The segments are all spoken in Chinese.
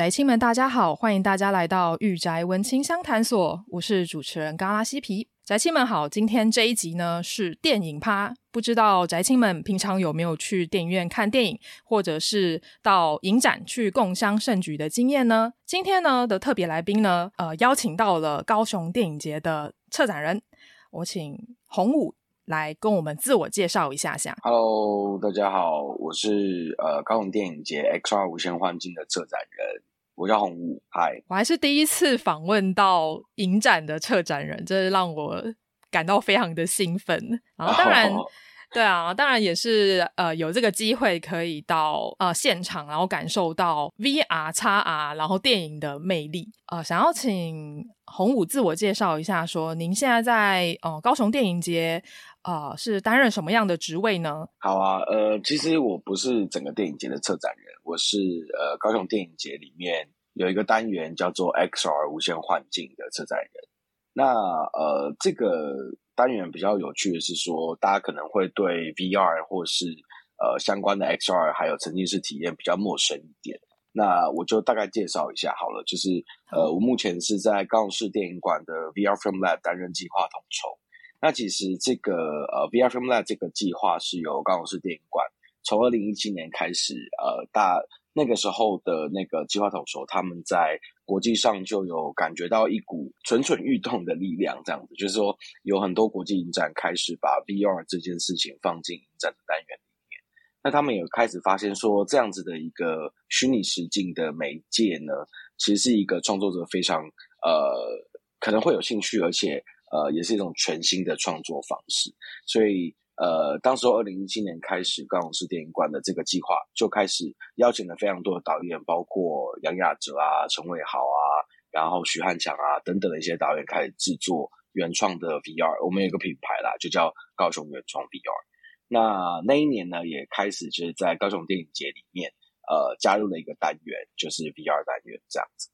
宅青们，大家好，欢迎大家来到御宅文青相谈所，我是主持人嘎拉西皮。宅青们好，今天这一集呢是电影趴，不知道宅青们平常有没有去电影院看电影，或者是到影展去共襄盛举的经验呢？今天呢的特别来宾呢，呃，邀请到了高雄电影节的策展人，我请洪武。来跟我们自我介绍一下下。Hello，大家好，我是呃高雄电影节 XR 无限幻境的策展人，我叫洪武。嗨，我还是第一次访问到影展的策展人，这让我感到非常的兴奋。然后当然，oh. 对啊，当然也是呃有这个机会可以到呃现场，然后感受到 VR、XR，然后电影的魅力。呃，想要请洪武自我介绍一下说，说您现在在呃高雄电影节。啊、呃，是担任什么样的职位呢？好啊，呃，其实我不是整个电影节的策展人，我是呃高雄电影节里面有一个单元叫做 XR 无限幻境的策展人。那呃，这个单元比较有趣的是说，大家可能会对 VR 或是呃相关的 XR 还有沉浸式体验比较陌生一点。那我就大概介绍一下好了，就是呃，我目前是在高雄市电影馆的 VR Film Lab 担任计划统筹。那其实这个呃，VR Film Lab 这个计划是由高雄市电影馆从二零一七年开始，呃，大那个时候的那个计划统筹，他们在国际上就有感觉到一股蠢蠢欲动的力量，这样子，就是说有很多国际影展开始把 VR 这件事情放进影展的单元里面。那他们也开始发现说，这样子的一个虚拟实境的媒介呢，其实是一个创作者非常呃可能会有兴趣，而且。呃，也是一种全新的创作方式，所以呃，当时二零一七年开始，高雄市电影馆的这个计划就开始邀请了非常多的导演，包括杨雅哲啊、陈伟豪啊，然后徐汉强啊等等的一些导演开始制作原创的 VR。我们有个品牌啦，就叫高雄原创 VR。那那一年呢，也开始就是在高雄电影节里面，呃，加入了一个单元，就是 VR 单元这样子。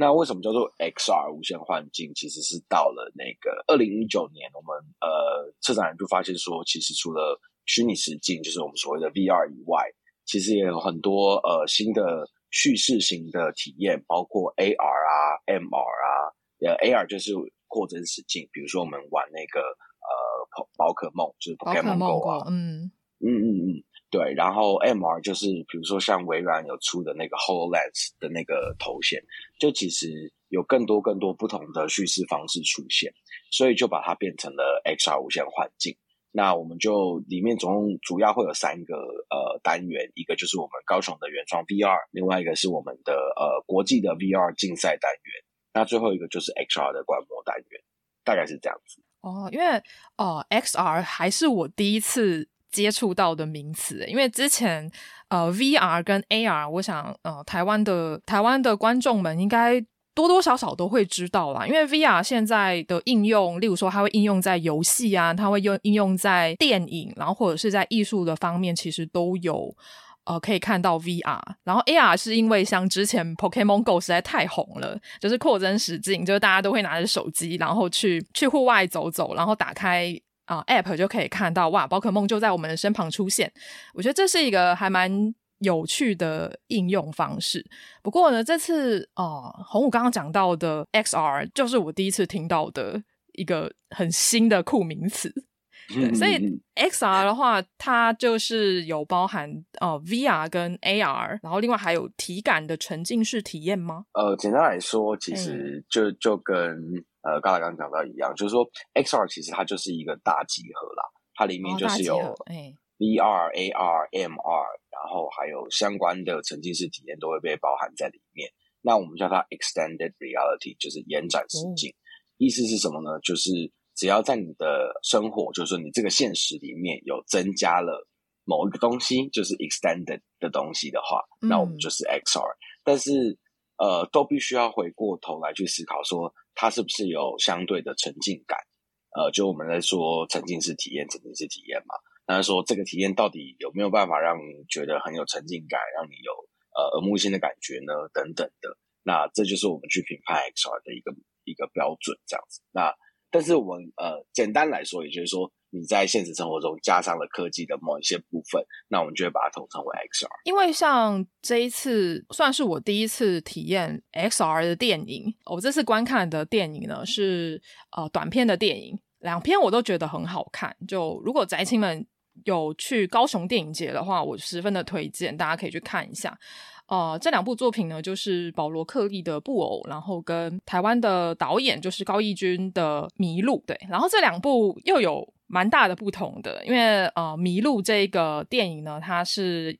那为什么叫做 XR 无限幻境？其实是到了那个二零一九年，我们呃策展人就发现说，其实除了虚拟实境，就是我们所谓的 VR 以外，其实也有很多呃新的叙事型的体验，包括 AR 啊、MR 啊，呃 AR 就是扩增实境，比如说我们玩那个呃宝可梦，就是 Pokémon Go 啊，嗯嗯嗯嗯。对，然后 MR 就是比如说像微软有出的那个 HoloLens 的那个头衔，就其实有更多更多不同的叙事方式出现，所以就把它变成了 XR 无线幻境。那我们就里面总共主要会有三个呃单元，一个就是我们高雄的原创 VR，另外一个是我们的呃国际的 VR 竞赛单元，那最后一个就是 XR 的观摩单元，大概是这样子。哦，因为哦 XR 还是我第一次。接触到的名词，因为之前呃，VR 跟 AR，我想呃，台湾的台湾的观众们应该多多少少都会知道啦。因为 VR 现在的应用，例如说它会应用在游戏啊，它会用应用在电影，然后或者是在艺术的方面，其实都有呃可以看到 VR。然后 AR 是因为像之前 Pokémon Go 实在太红了，就是扩增实境，就是大家都会拿着手机，然后去去户外走走，然后打开。啊，App 就可以看到哇，宝可梦就在我们的身旁出现。我觉得这是一个还蛮有趣的应用方式。不过呢，这次啊，红武刚刚讲到的 XR 就是我第一次听到的一个很新的酷名词。对，所以 XR 的话，它就是有包含哦、呃、VR 跟 AR，然后另外还有体感的沉浸式体验吗？呃，简单来说，其实就就跟。呃，刚才刚刚讲到一样，就是说，XR 其实它就是一个大集合啦，它里面就是有 VR、AR、MR，然后还有相关的沉浸式体验都会被包含在里面。那我们叫它 Extended Reality，就是延展实境。哦。意思是什么呢？就是只要在你的生活，就是说你这个现实里面有增加了某一个东西，就是 Extended 的东西的话，嗯、那我们就是 XR。但是呃，都必须要回过头来去思考说。它是不是有相对的沉浸感？呃，就我们在说沉浸式体验、沉浸式体验嘛。那说这个体验到底有没有办法让你觉得很有沉浸感，让你有呃耳目新的感觉呢？等等的。那这就是我们去评判 XR 的一个一个标准，这样子。那但是我们呃简单来说，也就是说你在现实生活中加上了科技的某一些部分，那我们就会把它统称为 XR。因为像这一次算是我第一次体验 XR 的电影，我这次观看的电影呢是呃短片的电影，两篇我都觉得很好看。就如果宅青们有去高雄电影节的话，我十分的推荐，大家可以去看一下。呃，这两部作品呢，就是保罗克利的《布偶》，然后跟台湾的导演就是高义军的《迷路》。对，然后这两部又有蛮大的不同的，因为呃，《迷路》这个电影呢，它是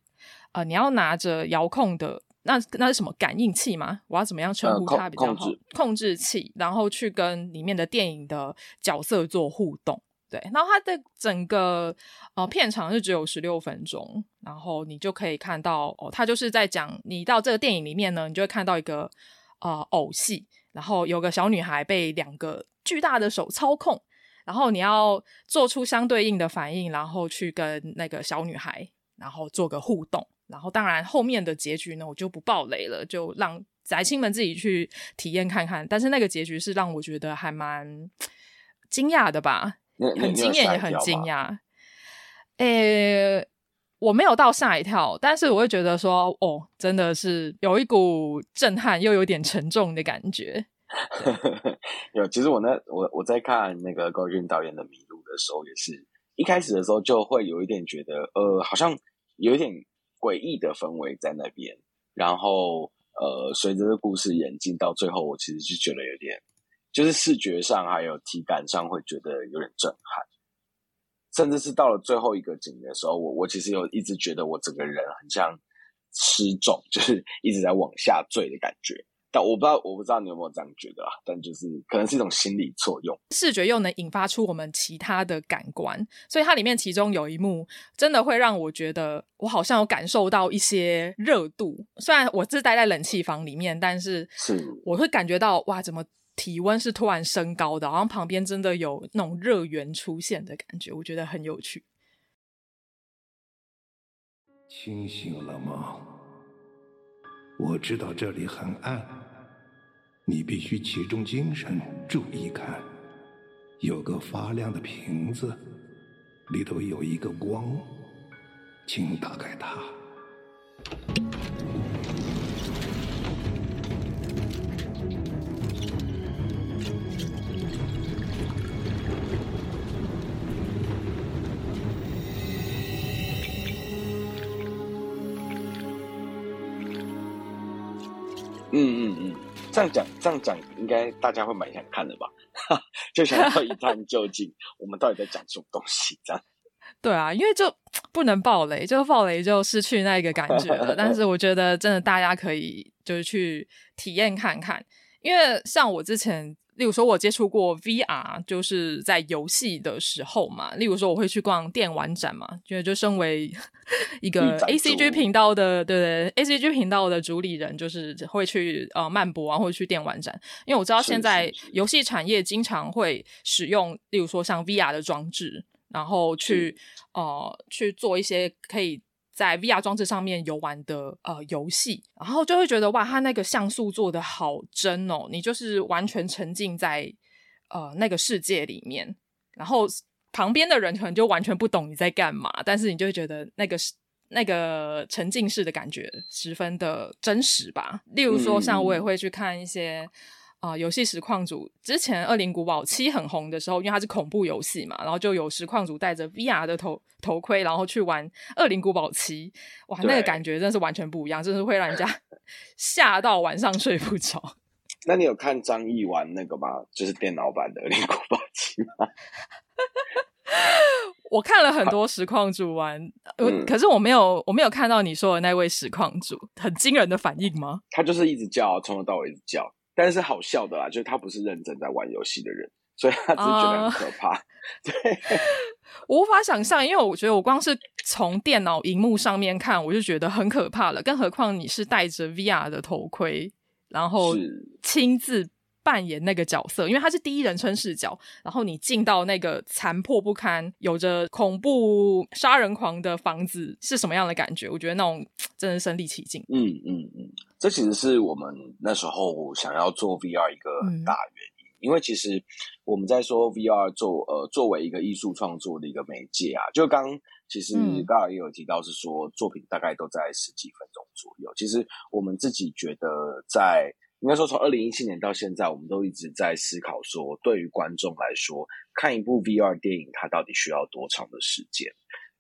呃，你要拿着遥控的，那那是什么感应器吗？我要怎么样称呼它比较好？控制，控制器，然后去跟里面的电影的角色做互动。对，然后它的整个呃片长是只有十六分钟，然后你就可以看到哦，它就是在讲你到这个电影里面呢，你就会看到一个呃偶戏，然后有个小女孩被两个巨大的手操控，然后你要做出相对应的反应，然后去跟那个小女孩然后做个互动，然后当然后面的结局呢，我就不爆雷了，就让宅青们自己去体验看看。但是那个结局是让我觉得还蛮 惊讶的吧。很惊艳，也很惊讶。诶，我没有到吓一跳，但是我会觉得说，哦，真的是有一股震撼又有点沉重的感觉。有，其实我那我我在看那个高俊导演的《迷路》的时候，也是一开始的时候就会有一点觉得，呃，好像有一点诡异的氛围在那边。然后，呃，随着这故事演进到最后，我其实就觉得有点。就是视觉上还有体感上会觉得有点震撼，甚至是到了最后一个景的时候，我我其实有一直觉得我整个人很像失重，就是一直在往下坠的感觉。但我不知道，我不知道你有没有这样觉得啊？但就是可能是一种心理作用，视觉又能引发出我们其他的感官，所以它里面其中有一幕真的会让我觉得我好像有感受到一些热度。虽然我是待在冷气房里面，但是是我会感觉到哇，怎么？体温是突然升高的，好像旁边真的有那种热源出现的感觉，我觉得很有趣。清醒了吗？我知道这里很暗，你必须集中精神，注意看，有个发亮的瓶子，里头有一个光，请打开它。这样讲这样讲，应该大家会蛮想看的吧？就想要一探究竟，我们到底在讲什么东西？这样。对啊，因为就不能暴雷，就暴雷就失去那个感觉了。但是我觉得真的大家可以就是去体验看看，因为像我之前。例如说，我接触过 VR，就是在游戏的时候嘛。例如说，我会去逛电玩展嘛，觉得就身为一个 ACG 频道的，对对，ACG 频道的主理人，就是会去呃漫博啊，或者去电玩展。因为我知道现在游戏产业经常会使用，例如说像 VR 的装置，然后去呃去做一些可以。在 VR 装置上面游玩的呃游戏，然后就会觉得哇，它那个像素做的好真哦，你就是完全沉浸在呃那个世界里面，然后旁边的人可能就完全不懂你在干嘛，但是你就会觉得那个那个沉浸式的感觉十分的真实吧。例如说，像我也会去看一些。啊，游戏实况组之前《恶灵古堡七》很红的时候，因为它是恐怖游戏嘛，然后就有实况组戴着 VR 的头头盔，然后去玩《恶灵古堡七》，哇，那个感觉真的是完全不一样，真是会让人家 吓到晚上睡不着。那你有看张毅玩那个吗？就是电脑版的《恶灵古堡七》吗？我看了很多实况组玩，嗯，可是我没有，我没有看到你说的那位实况组很惊人的反应吗？他就是一直叫，从头到尾一直叫。但是好笑的啦，就是他不是认真在玩游戏的人，所以他只是觉得很可怕。Uh, 对，我无法想象，因为我觉得我光是从电脑荧幕上面看，我就觉得很可怕了。更何况你是戴着 VR 的头盔，然后亲自扮演那个角色，因为他是第一人称视角，然后你进到那个残破不堪、有着恐怖杀人狂的房子，是什么样的感觉？我觉得那种真的是身临其境。嗯嗯嗯。这其实是我们那时候想要做 VR 一个很大原因，嗯、因为其实我们在说 VR 作呃作为一个艺术创作的一个媒介啊，就刚其实刚好也有提到是说、嗯、作品大概都在十几分钟左右。其实我们自己觉得，在应该说从二零一七年到现在，我们都一直在思考说，对于观众来说，看一部 VR 电影，它到底需要多长的时间？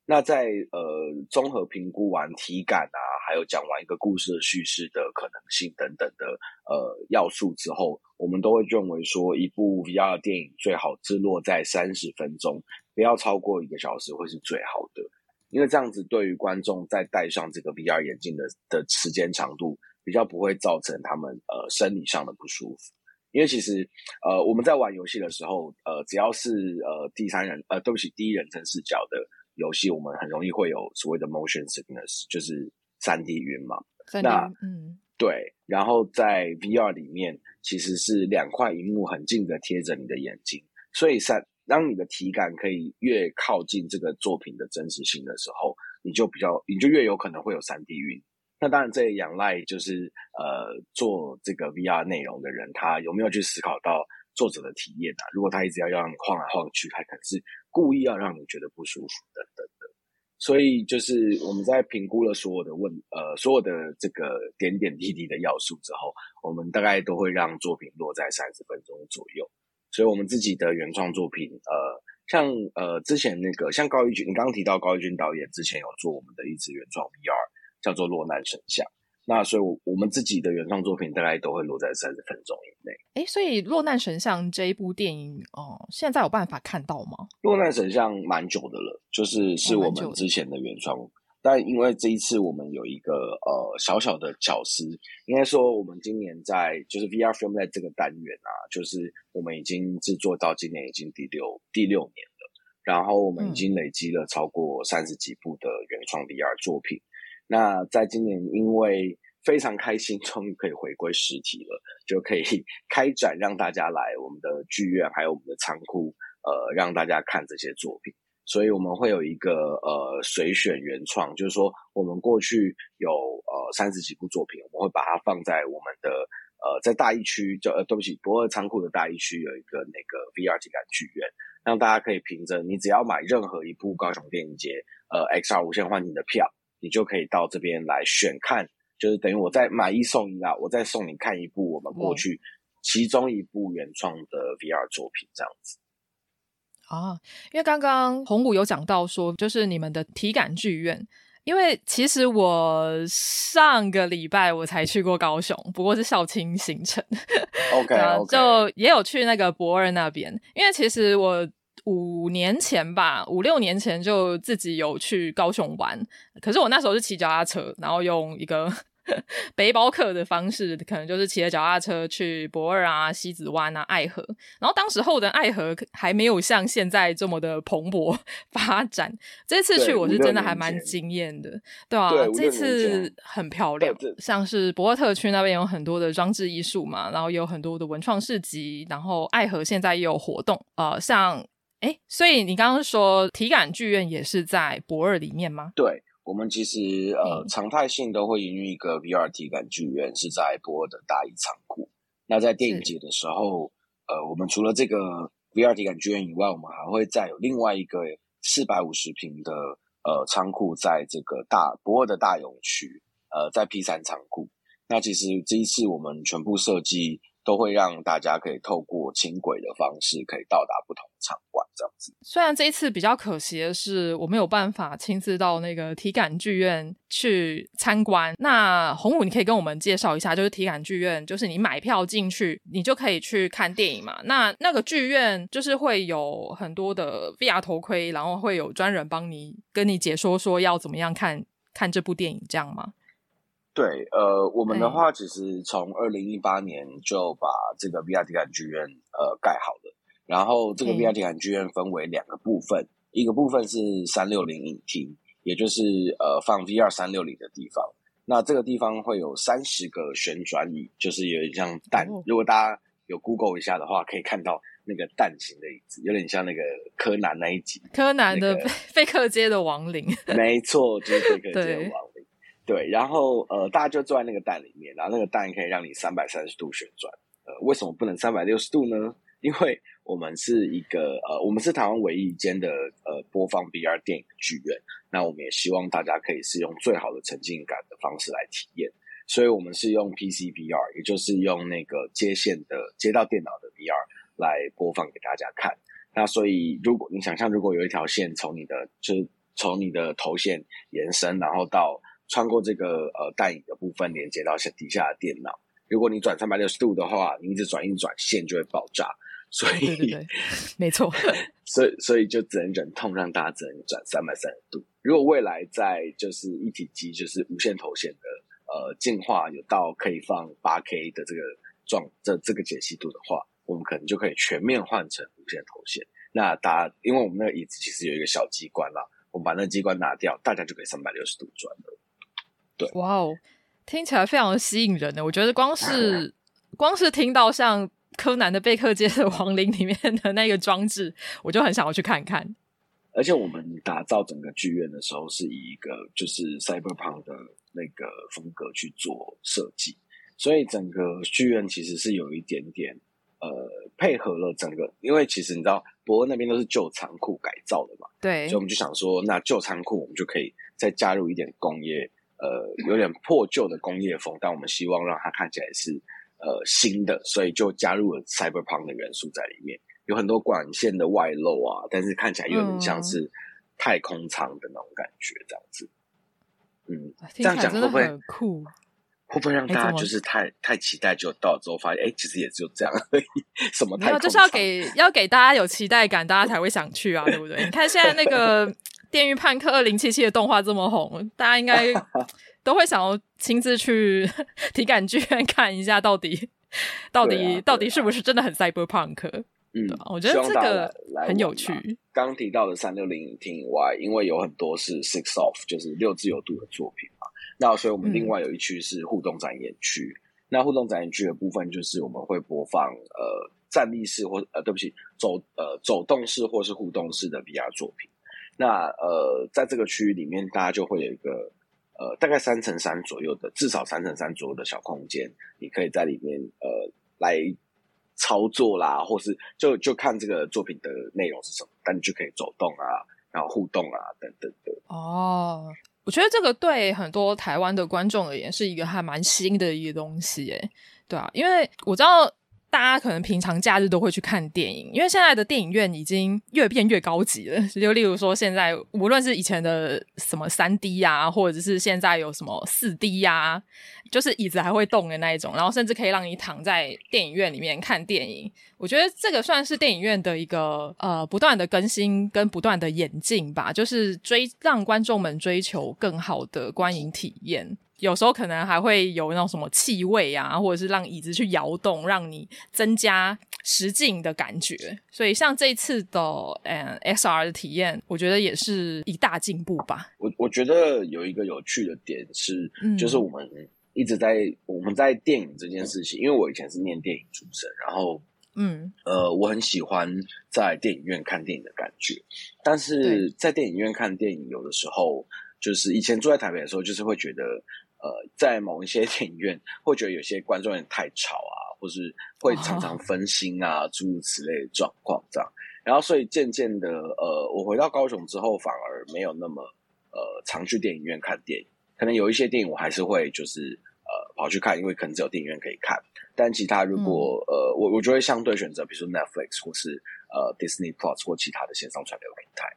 那在呃综合评估完体感啊，还有讲完一个故事的叙事的可能性等等的呃要素之后，我们都会认为说，一部 VR 电影最好置落在三十分钟，不要超过一个小时会是最好的，因为这样子对于观众在戴上这个 VR 眼镜的的时间长度，比较不会造成他们呃生理上的不舒服。因为其实呃我们在玩游戏的时候，呃只要是呃第三人呃对不起第一人称视角的。游戏我们很容易会有所谓的 motion sickness，就是三 D 晕嘛。那嗯，对。然后在 VR 里面，其实是两块荧幕很近的贴着你的眼睛，所以三当你的体感可以越靠近这个作品的真实性的时候，你就比较你就越有可能会有三 D 晕。那当然，这也仰赖就是呃做这个 VR 内容的人，他有没有去思考到作者的体验啊？如果他一直要让你晃来晃去，他可能是。故意要让你觉得不舒服等等的，所以就是我们在评估了所有的问呃所有的这个点点滴滴的要素之后，我们大概都会让作品落在三十分钟左右。所以我们自己的原创作品，呃，像呃之前那个像高一军，你刚刚提到高一军导演之前有做我们的一支原创 VR，叫做《落难神像》。那所以，我我们自己的原创作品大概都会落在三十分钟以内。哎，所以《落难神像》这一部电影哦，现在有办法看到吗？《落难神像》蛮久的了，就是是我们之前的原创。哦、但因为这一次我们有一个呃小小的巧思，应该说我们今年在就是 VR Film 在这个单元啊，就是我们已经制作到今年已经第六第六年了，然后我们已经累积了超过三十几部的原创 VR 作品。嗯那在今年，因为非常开心，终于可以回归实体了，就可以 开展，让大家来我们的剧院，还有我们的仓库，呃，让大家看这些作品。所以我们会有一个呃随选原创，就是说我们过去有呃三十几部作品，我们会把它放在我们的呃在大一区，就呃对不起，博二仓库的大一区有一个那个 VR 体感剧院，让大家可以凭着你只要买任何一部高雄电影节呃 XR 无限幻境的票。你就可以到这边来选看，就是等于我再买一送一啦，我再送你看一部我们过去其中一部原创的 VR 作品这样子。啊，因为刚刚红谷有讲到说，就是你们的体感剧院，因为其实我上个礼拜我才去过高雄，不过是校庆行程。OK，, okay. 就也有去那个博二那边，因为其实我。五年前吧，五六年前就自己有去高雄玩，可是我那时候是骑脚踏车，然后用一个 背包客的方式，可能就是骑着脚踏车去博尔啊、西子湾啊、爱河，然后当时候的爱河还没有像现在这么的蓬勃 发展。这次去我是真的还蛮惊艳的，对啊，对这次很漂亮，像是博尔特区那边有很多的装置艺术嘛，然后也有很多的文创市集，然后爱河现在也有活动，呃，像。哎，所以你刚刚说体感剧院也是在博二里面吗？对，我们其实呃常态性都会营运一个 VR 体感剧院，是在博二的大一仓库。那在电影节的时候，呃，我们除了这个 VR 体感剧院以外，我们还会再有另外一个四百五十平的呃仓库，在这个大博二的大勇区，呃，在 P 三仓库。那其实这一次我们全部设计。都会让大家可以透过轻轨的方式，可以到达不同场馆，这样子。虽然这一次比较可惜的是，我没有办法亲自到那个体感剧院去参观。那宏武，你可以跟我们介绍一下，就是体感剧院，就是你买票进去，你就可以去看电影嘛。那那个剧院就是会有很多的 VR 头盔，然后会有专人帮你跟你解说，说要怎么样看看这部电影，这样吗？对，呃，我们的话其实从二零一八年就把这个 VR 体感剧院呃盖好了，然后这个 VR 体感剧院分为两个部分，一个部分是三六零影厅，也就是呃放 VR 三六零的地方。那这个地方会有三十个旋转椅，就是有点像蛋。如果大家有 Google 一下的话，可以看到那个蛋形的椅子，有点像那个柯南那一集，柯南的贝克街的亡灵。没错，就是贝克街的亡灵。对，然后呃，大家就坐在那个蛋里面，然后那个蛋可以让你三百三十度旋转。呃，为什么不能三百六十度呢？因为我们是一个呃，我们是台湾唯一一间的呃播放 VR 电影的剧院，那我们也希望大家可以是用最好的沉浸感的方式来体验，所以我们是用 PC VR，也就是用那个接线的接到电脑的 VR 来播放给大家看。那所以如果你想象，如果有一条线从你的就是从你的头线延伸，然后到穿过这个呃带影的部分连接到下底下的电脑。如果你转三百六十度的话，你一直转一转，线就会爆炸。所以，对对对，没错。所以，所以就只能忍痛让大家只能转三百三十度。如果未来在就是一体机，就是无线头显的呃进化有到可以放八 K 的这个状这这个解析度的话，我们可能就可以全面换成无线头显。那大家因为我们那个椅子其实有一个小机关啦，我们把那个机关拿掉，大家就可以三百六十度转了。对，哇哦。听起来非常的吸引人的，我觉得光是光是听到像柯南的贝克街的亡灵里面的那个装置，我就很想要去看看。而且我们打造整个剧院的时候，是以一个就是 cyberpunk 的那个风格去做设计，所以整个剧院其实是有一点点呃配合了整个，因为其实你知道博恩那边都是旧仓库改造的嘛，对，所以我们就想说，那旧仓库我们就可以再加入一点工业。呃，有点破旧的工业风，但我们希望让它看起来是呃新的，所以就加入了 cyberpunk 的元素在里面，有很多管线的外露啊，但是看起来又很像是太空舱的那种感觉，这样子。嗯，这样讲会不会很酷？会不会让大家就是太太期待，就到了之后发现，哎，其实也只有这样而已。什么太空舱？就是要给要给大家有期待感，大家才会想去啊，对不对？你看现在那个。《电驭叛客二零七七》的动画这么红，大家应该 都会想要亲自去 体感剧院看一下，到底到底、啊、到底是不是真的很 cyberpunk？嗯，我觉得这个很有趣。刚提到的三六零影厅以外，因为有很多是 six off，就是六自由度的作品嘛。那所以我们另外有一区是互动展演区。嗯、那互动展演区的部分，就是我们会播放呃站立式或呃对不起走呃走动式或是互动式的 VR 作品。那呃，在这个区域里面，大家就会有一个呃，大概三乘三左右的，至少三乘三左右的小空间，你可以在里面呃来操作啦，或是就就看这个作品的内容是什么，但你就可以走动啊，然后互动啊等等的。哦，我觉得这个对很多台湾的观众而言是一个还蛮新的一个东西，诶，对啊，因为我知道。大家可能平常假日都会去看电影，因为现在的电影院已经越变越高级了。就例如说，现在无论是以前的什么三 D 啊，或者是现在有什么四 D 呀，就是椅子还会动的那一种，然后甚至可以让你躺在电影院里面看电影。我觉得这个算是电影院的一个呃不断的更新跟不断的演进吧，就是追让观众们追求更好的观影体验。有时候可能还会有那种什么气味啊，或者是让椅子去摇动，让你增加实境的感觉。所以像这次的嗯 XR 的体验，我觉得也是一大进步吧。我我觉得有一个有趣的点是，嗯、就是我们一直在我们在电影这件事情，因为我以前是念电影出身，然后嗯呃，我很喜欢在电影院看电影的感觉，但是在电影院看电影，有的时候就是以前住在台北的时候，就是会觉得。呃，在某一些 电影院，会觉得有些观众有点太吵啊，或是会常常分心啊，诸如此类的状况这样。然后，所以渐渐的，呃，我回到高雄之后，反而没有那么呃常去电影院看电影。可能有一些电影我还是会就是呃跑去看，因为可能只有电影院可以看。但其他如果、嗯、呃我我就会相对选择，比如说 Netflix 或是呃 Disney Plus 或其他的线上串流平台。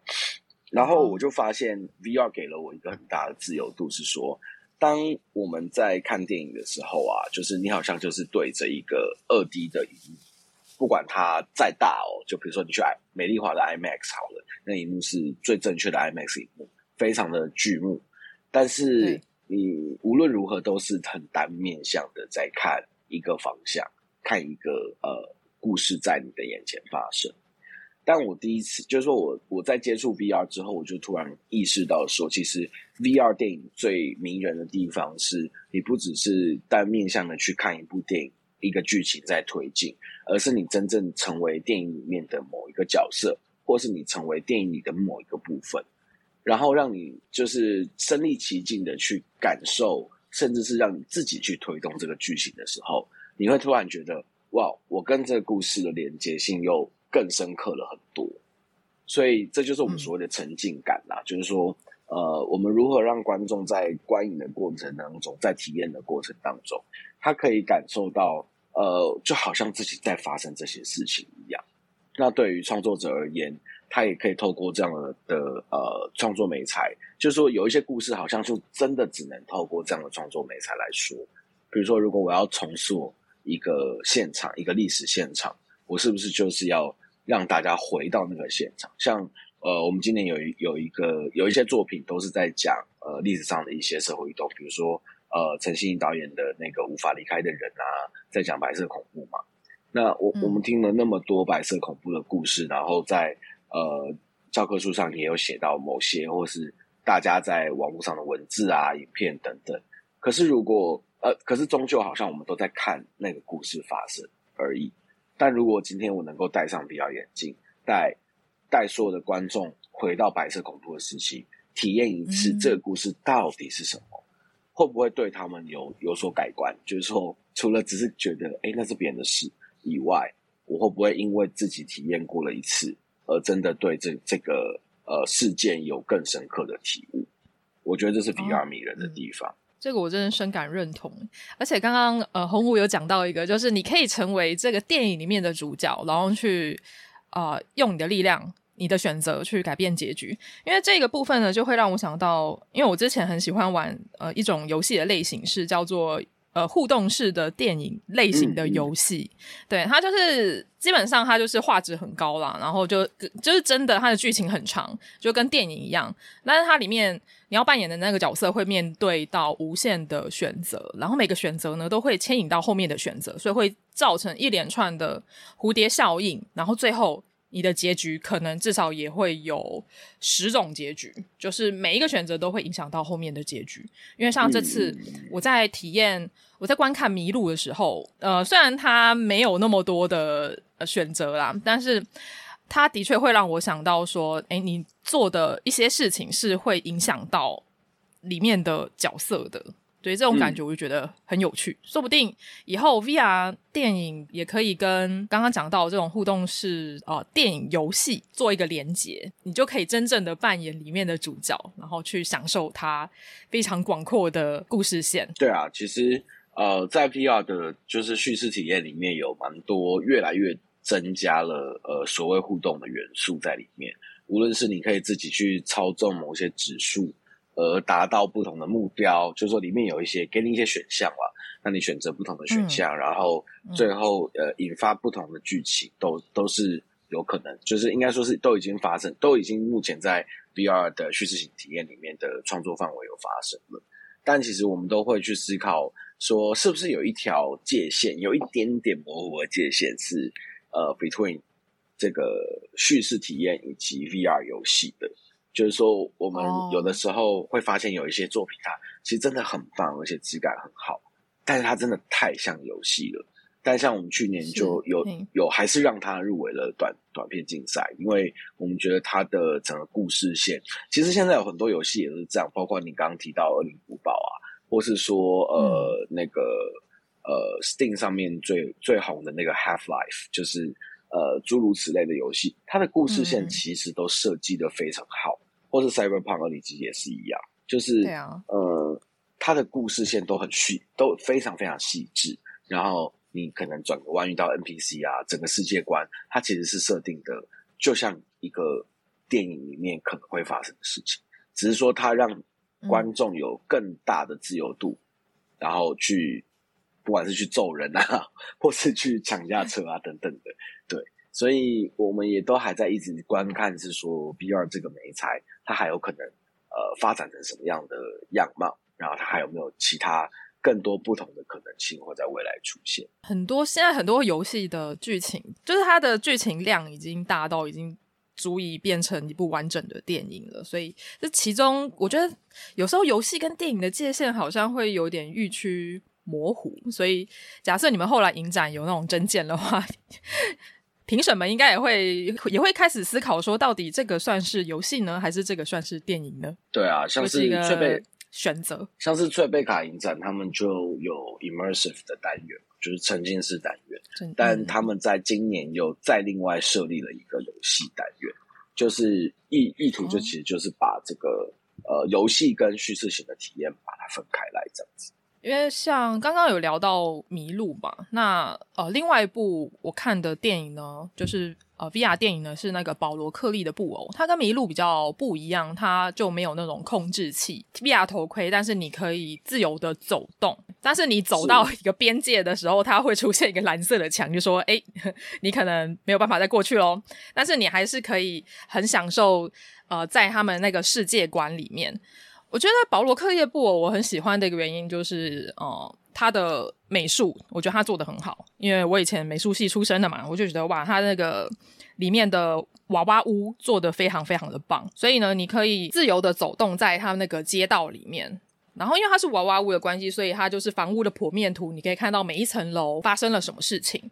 然后我就发现 VR 给了我一个很大的自由度，是说。当我们在看电影的时候啊，就是你好像就是对着一个二 D 的荧幕，不管它再大哦，就比如说你去美丽华的 IMAX 好了，那荧幕是最正确的 IMAX 荧幕，非常的巨幕，但是你无论如何都是很单面向的在看一个方向，看一个呃故事在你的眼前发生。但我第一次就是说我我在接触 VR 之后，我就突然意识到说，其实 VR 电影最迷人的地方是，你不只是单面向的去看一部电影，一个剧情在推进，而是你真正成为电影里面的某一个角色，或是你成为电影里的某一个部分，然后让你就是身临其境的去感受，甚至是让你自己去推动这个剧情的时候，你会突然觉得。哇，我跟这个故事的连接性又更深刻了很多。所以这就是我们所谓的沉浸感啦，嗯、就是说，呃，我们如何让观众在观影的过程当中，在体验的过程当中，他可以感受到，呃，就好像自己在发生这些事情一样。那对于创作者而言，他也可以透过这样的呃创作美材，就是说有一些故事好像就真的只能透过这样的创作美材来说。比如说，如果我要重塑一个现场，一个历史现场，我是不是就是要让大家回到那个现场？像呃，我们今年有一有一个有一些作品都是在讲呃历史上的一些社会运动，比如说呃陈信导演的那个无法离开的人啊，在讲白色恐怖嘛。那我我们听了那么多白色恐怖的故事，然后在呃教科书上也有写到某些，或是大家在网络上的文字啊、影片等等。可是如果呃，可是终究好像我们都在看那个故事发生而已。但如果今天我能够戴上 VR 眼镜，带带所有的观众回到白色恐怖的时期，体验一次这个故事到底是什么，嗯、会不会对他们有有所改观？就是说，除了只是觉得哎，那是别人的事。以外，我会不会因为自己体验过了一次，而真的对这这个呃事件有更深刻的体悟？我觉得这是 VR 迷人的地方。哦嗯、这个我真的深感认同。而且刚刚呃洪武有讲到一个，就是你可以成为这个电影里面的主角，然后去呃用你的力量、你的选择去改变结局。因为这个部分呢，就会让我想到，因为我之前很喜欢玩呃一种游戏的类型，是叫做。呃，互动式的电影类型的游戏，对，它就是基本上它就是画质很高啦，然后就就是真的它的剧情很长，就跟电影一样。但是它里面你要扮演的那个角色会面对到无限的选择，然后每个选择呢都会牵引到后面的选择，所以会造成一连串的蝴蝶效应，然后最后。你的结局可能至少也会有十种结局，就是每一个选择都会影响到后面的结局。因为像这次我在体验，我在观看《迷路》的时候，呃，虽然它没有那么多的选择啦，但是它的确会让我想到说，诶，你做的一些事情是会影响到里面的角色的。对，这种感觉我就觉得很有趣，嗯、说不定以后 VR 电影也可以跟刚刚讲到这种互动式呃电影游戏做一个连结，你就可以真正的扮演里面的主角，然后去享受它非常广阔的故事线。对啊，其实呃，在 VR 的就是叙事体验里面有蛮多越来越增加了呃所谓互动的元素在里面，无论是你可以自己去操纵某些指数。而达到不同的目标，就是说里面有一些给你一些选项啦，那你选择不同的选项，嗯、然后最后呃引发不同的剧情，都都是有可能，就是应该说是都已经发生，都已经目前在 VR 的叙事型体验里面的创作范围有发生了。但其实我们都会去思考，说是不是有一条界限，有一点点模糊的界限是呃 between 这个叙事体验以及 VR 游戏的。就是说，我们有的时候会发现有一些作品，它其实真的很棒，而且质感很好，但是它真的太像游戏了。但像我们去年就有有还是让它入围了短短片竞赛，因为我们觉得它的整个故事线，其实现在有很多游戏也是这样，包括你刚刚提到《恶灵古堡》啊，或是说呃那个呃 Steam 上面最最红的那个 Half Life，就是呃诸如此类的游戏，它的故事线其实都设计的非常好。或是 Cyberpunk 2077也是一样，就是，呃，它的故事线都很细，都非常非常细致。然后你可能转个弯遇到 NPC 啊，整个世界观它其实是设定的，就像一个电影里面可能会发生的事情，只是说它让观众有更大的自由度，嗯、然后去不管是去揍人啊，或是去抢架车啊等等的，对。所以我们也都还在一直观看，是说 VR 这个媒材，它还有可能呃发展成什么样的样貌，然后它还有没有其他更多不同的可能性会在未来出现？很多现在很多游戏的剧情，就是它的剧情量已经大到已经足以变成一部完整的电影了。所以这其中，我觉得有时候游戏跟电影的界限好像会有点愈趋模糊。所以假设你们后来影展有那种真见的话。评审们应该也会也会开始思考说，到底这个算是游戏呢，还是这个算是电影呢？对啊，像是翠贝选择，像是翠贝卡影展，他们就有 immersive 的单元，就是沉浸式单元。但他们在今年又再另外设立了一个游戏单元，就是意意图就其实就是把这个、哦、呃游戏跟叙事型的体验把它分开来这样子。因为像刚刚有聊到《迷路》嘛，那呃，另外一部我看的电影呢，就是呃 VR 电影呢，是那个保罗克利的布偶，它跟《迷路》比较不一样，它就没有那种控制器 VR 头盔，但是你可以自由的走动，但是你走到一个边界的时候，它会出现一个蓝色的墙，就说哎，你可能没有办法再过去喽，但是你还是可以很享受呃在他们那个世界观里面。我觉得保罗克耶布偶我很喜欢的一个原因就是，呃，他的美术，我觉得他做得很好。因为我以前美术系出身的嘛，我就觉得哇，他那个里面的娃娃屋做的非常非常的棒。所以呢，你可以自由的走动在他那个街道里面。然后因为它是娃娃屋的关系，所以它就是房屋的剖面图，你可以看到每一层楼发生了什么事情。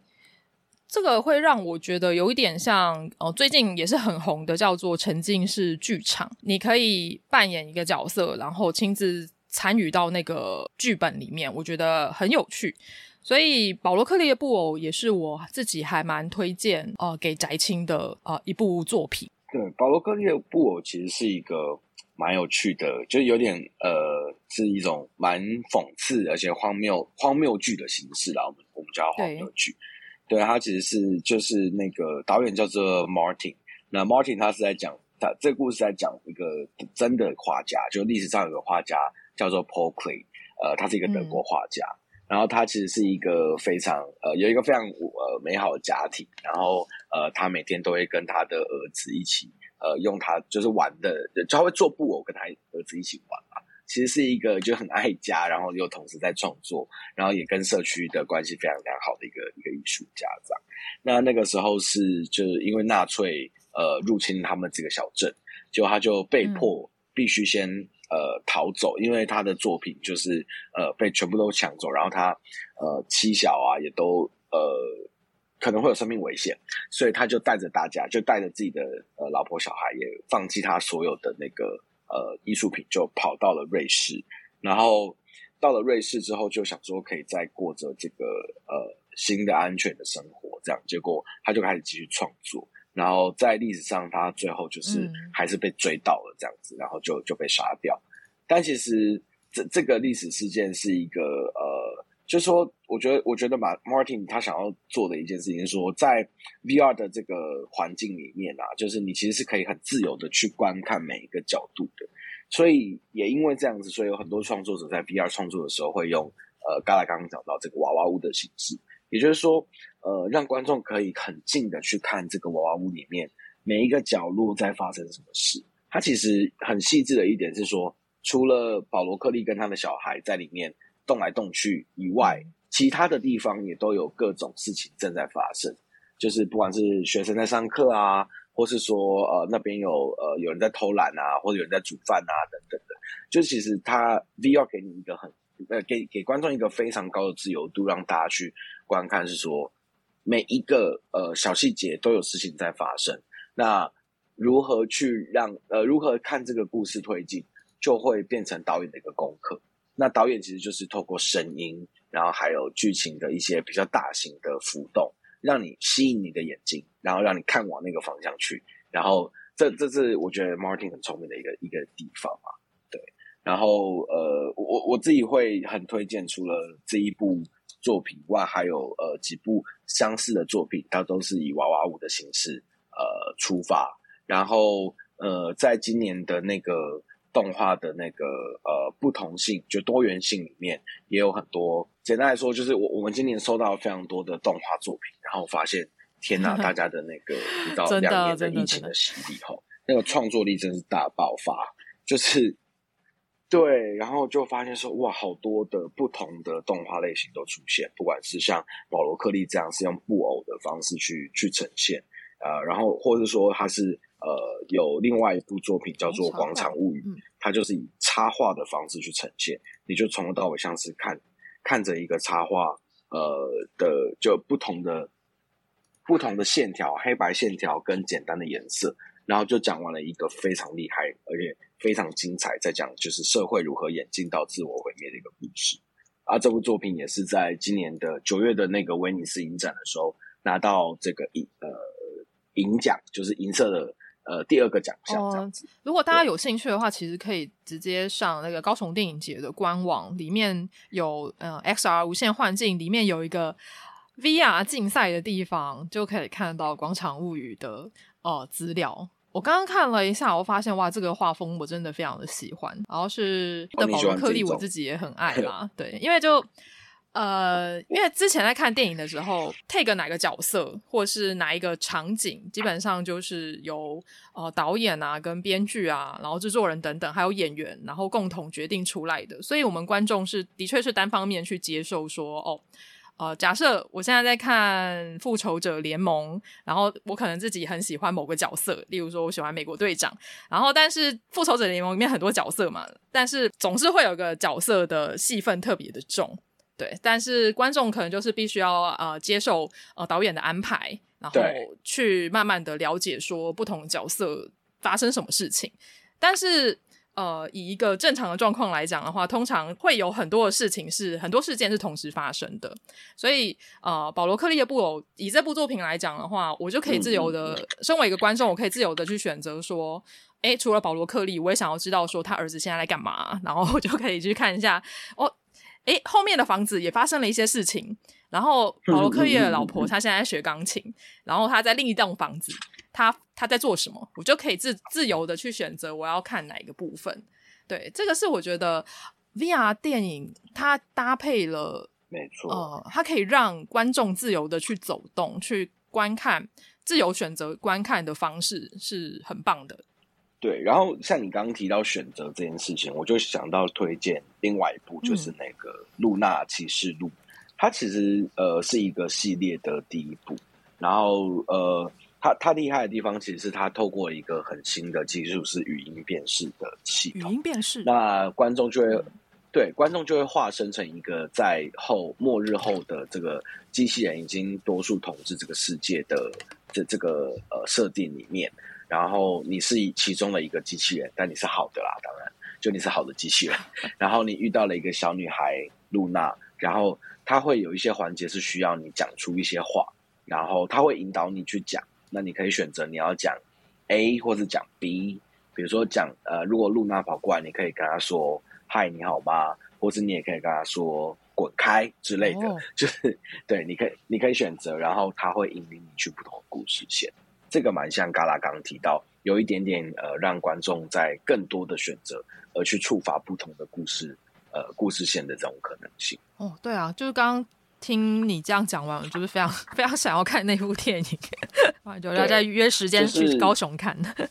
这个会让我觉得有一点像，哦，最近也是很红的，叫做沉浸式剧场。你可以扮演一个角色，然后亲自参与到那个剧本里面，我觉得很有趣。所以保罗克利的布偶也是我自己还蛮推荐，呃，给宅青的呃一部作品。对，保罗克利的布偶其实是一个蛮有趣的，就有点呃是一种蛮讽刺而且荒谬荒谬剧的形式啦。我们我们叫荒谬剧。对，他其实是就是那个导演叫做 Martin，那 Martin 他是在讲他这个故事在讲一个真的画家，就历史上有个画家叫做 Paul Klee，呃，他是一个德国画家，嗯、然后他其实是一个非常呃有一个非常呃美好的家庭，然后呃他每天都会跟他的儿子一起呃用他就是玩的，就他会做布偶跟他儿子一起玩嘛。其实是一个就很爱家，然后又同时在创作，然后也跟社区的关系非常良好的一个一个艺术家这样。那那个时候是就是因为纳粹呃入侵他们这个小镇，结果他就被迫必须先呃逃走，因为他的作品就是呃被全部都抢走，然后他呃妻小啊也都呃可能会有生命危险，所以他就带着大家，就带着自己的呃老婆小孩，也放弃他所有的那个。呃，艺术品就跑到了瑞士，然后到了瑞士之后，就想说可以再过着这个呃新的安全的生活，这样，结果他就开始继续创作，然后在历史上，他最后就是还是被追到了这样子，嗯、然后就就被杀掉。但其实这这个历史事件是一个呃。就是说，我觉得，我觉得马 Martin 他想要做的一件事情是说，在 VR 的这个环境里面啊，就是你其实是可以很自由的去观看每一个角度的。所以也因为这样子，所以有很多创作者在 VR 创作的时候会用呃，刚才刚刚讲到这个娃娃屋的形式，也就是说，呃，让观众可以很近的去看这个娃娃屋里面每一个角落在发生什么事。它其实很细致的一点是说，除了保罗克利跟他的小孩在里面。动来动去以外，其他的地方也都有各种事情正在发生。就是不管是学生在上课啊，或是说呃那边有呃有人在偷懒啊，或者有人在煮饭啊等等的。就其实他 VR 给你一个很呃给给观众一个非常高的自由度，让大家去观看，是说每一个呃小细节都有事情在发生。那如何去让呃如何看这个故事推进，就会变成导演的一个功课。那导演其实就是透过声音，然后还有剧情的一些比较大型的浮动，让你吸引你的眼睛，然后让你看往那个方向去。然后这这是我觉得 Martin 很聪明的一个一个地方嘛，对。然后呃，我我自己会很推荐，除了这一部作品外，还有呃几部相似的作品，它都是以娃娃屋的形式呃出发。然后呃，在今年的那个。动画的那个呃不同性，就多元性里面也有很多。简单来说，就是我我们今年收到了非常多的动画作品，然后发现天哪，大家的那个一到两年的疫情的洗礼后，那个创作力真是大爆发。就是对，然后就发现说哇，好多的不同的动画类型都出现，不管是像保罗克利这样是用布偶的方式去去呈现，呃，然后或者说他是。呃，有另外一部作品叫做《广场物语》，嗯，它就是以插画的方式去呈现，你就从头到尾像是看看着一个插画，呃的就不同的不同的线条，黑白线条跟简单的颜色，然后就讲完了一个非常厉害而且非常精彩，在讲就是社会如何演进到自我毁灭的一个故事。啊，这部作品也是在今年的九月的那个威尼斯影展的时候拿到这个银呃银奖，就是银色的呃第二个奖项。这样子，呃，如果大家有兴趣的话，其实可以直接上那个高雄电影节的官网，里面有呃 XR 无限幻境，里面有一个 VR 竞赛的地方，就可以看到《广场物语》的呃资料。我刚刚看了一下，我发现哇，这个画风我真的非常的喜欢。然后是的保罗克利，我自己也很爱啦。对，因为就呃，因为之前在看电影的时候，take 哪个角色或是哪一个场景，基本上就是由呃导演啊、跟编剧啊，然后制作人等等，还有演员，然后共同决定出来的。所以我们观众是的确是单方面去接受说哦。呃，假设我现在在看《复仇者联盟》，然后我可能自己很喜欢某个角色，例如说我喜欢美国队长，然后但是《复仇者联盟》里面很多角色嘛，但是总是会有个角色的戏份特别的重，对，但是观众可能就是必须要呃接受呃导演的安排，然后去慢慢的了解说不同角色发生什么事情，但是。呃，以一个正常的状况来讲的话，通常会有很多的事情是很多事件是同时发生的，所以呃，保罗克利的布偶以这部作品来讲的话，我就可以自由的，嗯、身为一个观众，我可以自由的去选择说，诶，除了保罗克利，我也想要知道说他儿子现在在干嘛，然后我就可以去看一下，哦，诶，后面的房子也发生了一些事情，然后保罗克耶的老婆她现在在学钢琴，然后她在另一栋房子。她她在做什么，我就可以自自由的去选择我要看哪一个部分。对，这个是我觉得 VR 电影它搭配了，没错，呃，它可以让观众自由的去走动、去观看、自由选择观看的方式是很棒的。对，然后像你刚刚提到选择这件事情，我就想到推荐另外一部，就是那个《露娜启示录》，它其实呃是一个系列的第一部，然后呃。它它厉害的地方，其实是它透过一个很新的技术，是语音辨识的系统。语音辨识，那观众就会、嗯、对观众就会化身成一个在后末日后的这个机器人已经多数统治这个世界的这这个呃设定里面，然后你是其中的一个机器人，但你是好的啦，当然就你是好的机器人。然后你遇到了一个小女孩露娜，然后她会有一些环节是需要你讲出一些话，然后她会引导你去讲。那你可以选择你要讲 A 或者讲 B，比如说讲呃，如果露娜跑过来，你可以跟她说“嗨，你好吗？”或者你也可以跟她说“滚开”之类的，哦、就是对，你可以你可以选择，然后他会引领你去不同的故事线。这个蛮像嘎拉刚刚提到，有一点点呃，让观众在更多的选择而去触发不同的故事呃故事线的这种可能性。哦，对啊，就是刚刚。听你这样讲完，我就是非常 非常想要看那部电影，啊，就要再约时间去高雄看。就是、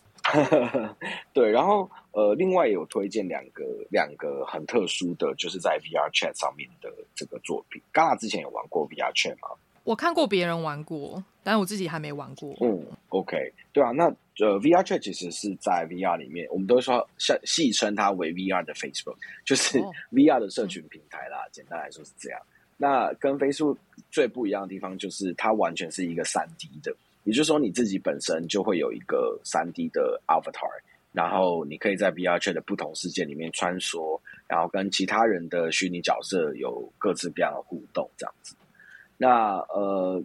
对，然后呃，另外有推荐两个两个很特殊的，就是在 VR Chat 上面的这个作品。刚刚之前有玩过 VR Chat 吗？我看过别人玩过，但是我自己还没玩过。嗯，OK，对啊，那呃，VR Chat 其实是在 VR 里面，我们都说像戏称它为 VR 的 Facebook，就是 VR 的社群平台啦。哦、简单来说是这样。那跟 Facebook 最不一样的地方就是，它完全是一个三 D 的，也就是说你自己本身就会有一个三 D 的 Avatar，然后你可以在 VR Chat 的不同世界里面穿梭，然后跟其他人的虚拟角色有各自各样的互动，这样子。那呃，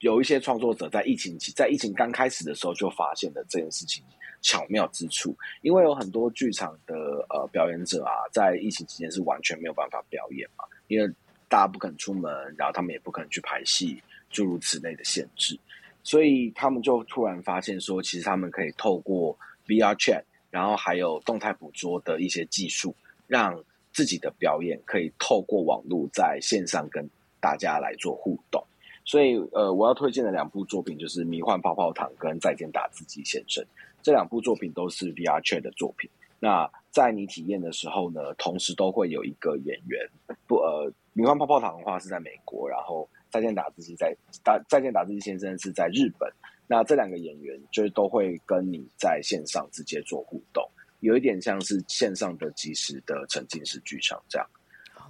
有一些创作者在疫情期，在疫情刚开始的时候就发现了这件事情巧妙之处，因为有很多剧场的呃表演者啊，在疫情期间是完全没有办法表演嘛，因为大家不肯出门，然后他们也不可能去拍戏，诸如此类的限制，所以他们就突然发现说，其实他们可以透过 VR Chat，然后还有动态捕捉的一些技术，让自己的表演可以透过网络在线上跟大家来做互动。所以，呃，我要推荐的两部作品就是《迷幻泡泡糖》跟《再见打字机先生》，这两部作品都是 VR Chat 的作品。那在你体验的时候呢，同时都会有一个演员不呃。迷幻泡泡糖的话是在美国，然后再见打字机在打再见打字机先生是在日本。那这两个演员就是都会跟你在线上直接做互动，有一点像是线上的即时的沉浸式剧场这样。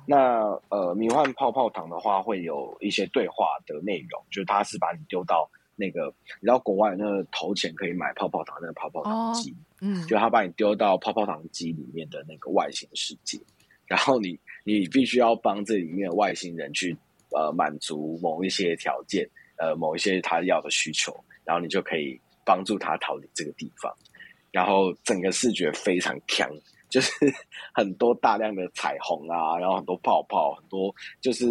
那呃，迷幻泡泡糖的话会有一些对话的内容，就是他是把你丢到那个，你知道国外那个投钱可以买泡泡糖那个泡泡糖机，嗯，就他把你丢到泡泡糖机里面的那个外星世界。然后你你必须要帮这里面的外星人去呃满足某一些条件，呃某一些他要的需求，然后你就可以帮助他逃离这个地方。然后整个视觉非常强，就是 很多大量的彩虹啊，然后很多泡泡，很多就是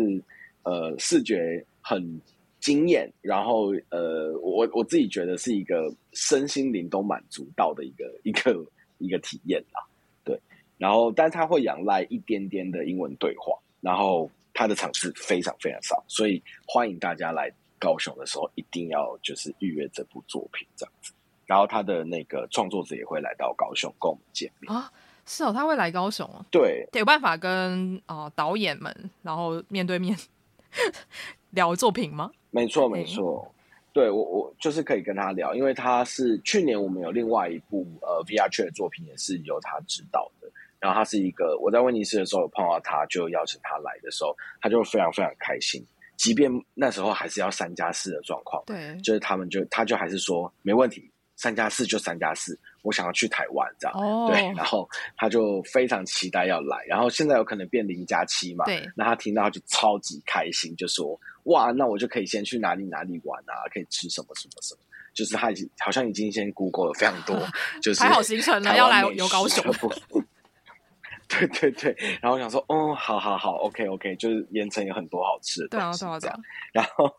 呃视觉很惊艳。然后呃，我我自己觉得是一个身心灵都满足到的一个一个一个体验啦。对，然后但他会仰赖一点点的英文对话，然后他的场次非常非常少，所以欢迎大家来高雄的时候一定要就是预约这部作品这样子。然后他的那个创作者也会来到高雄跟我们见面啊，是哦，他会来高雄哦，对，有办法跟呃导演们然后面对面 聊作品吗？没错没错，对我我就是可以跟他聊，因为他是去年我们有另外一部呃 VR Chat 的作品也是由他指导的，然后他是一个我在威尼斯的时候有碰到他，就邀请他来的时候，他就非常非常开心，即便那时候还是要三加四的状况，对，就是他们就他就还是说没问题。三加四就三加四，我想要去台湾，这样、oh. 对，然后他就非常期待要来，然后现在有可能变零加七嘛，对，那他听到就超级开心，就说哇，那我就可以先去哪里哪里玩啊，可以吃什么什么什么，就是他已经好像已经先 Google 了非常多，就是排好行程了，要来游高雄，对对对，然后我想说，哦，好好好，OK OK，就是盐城有很多好吃的对啊，对啊，对啊，然后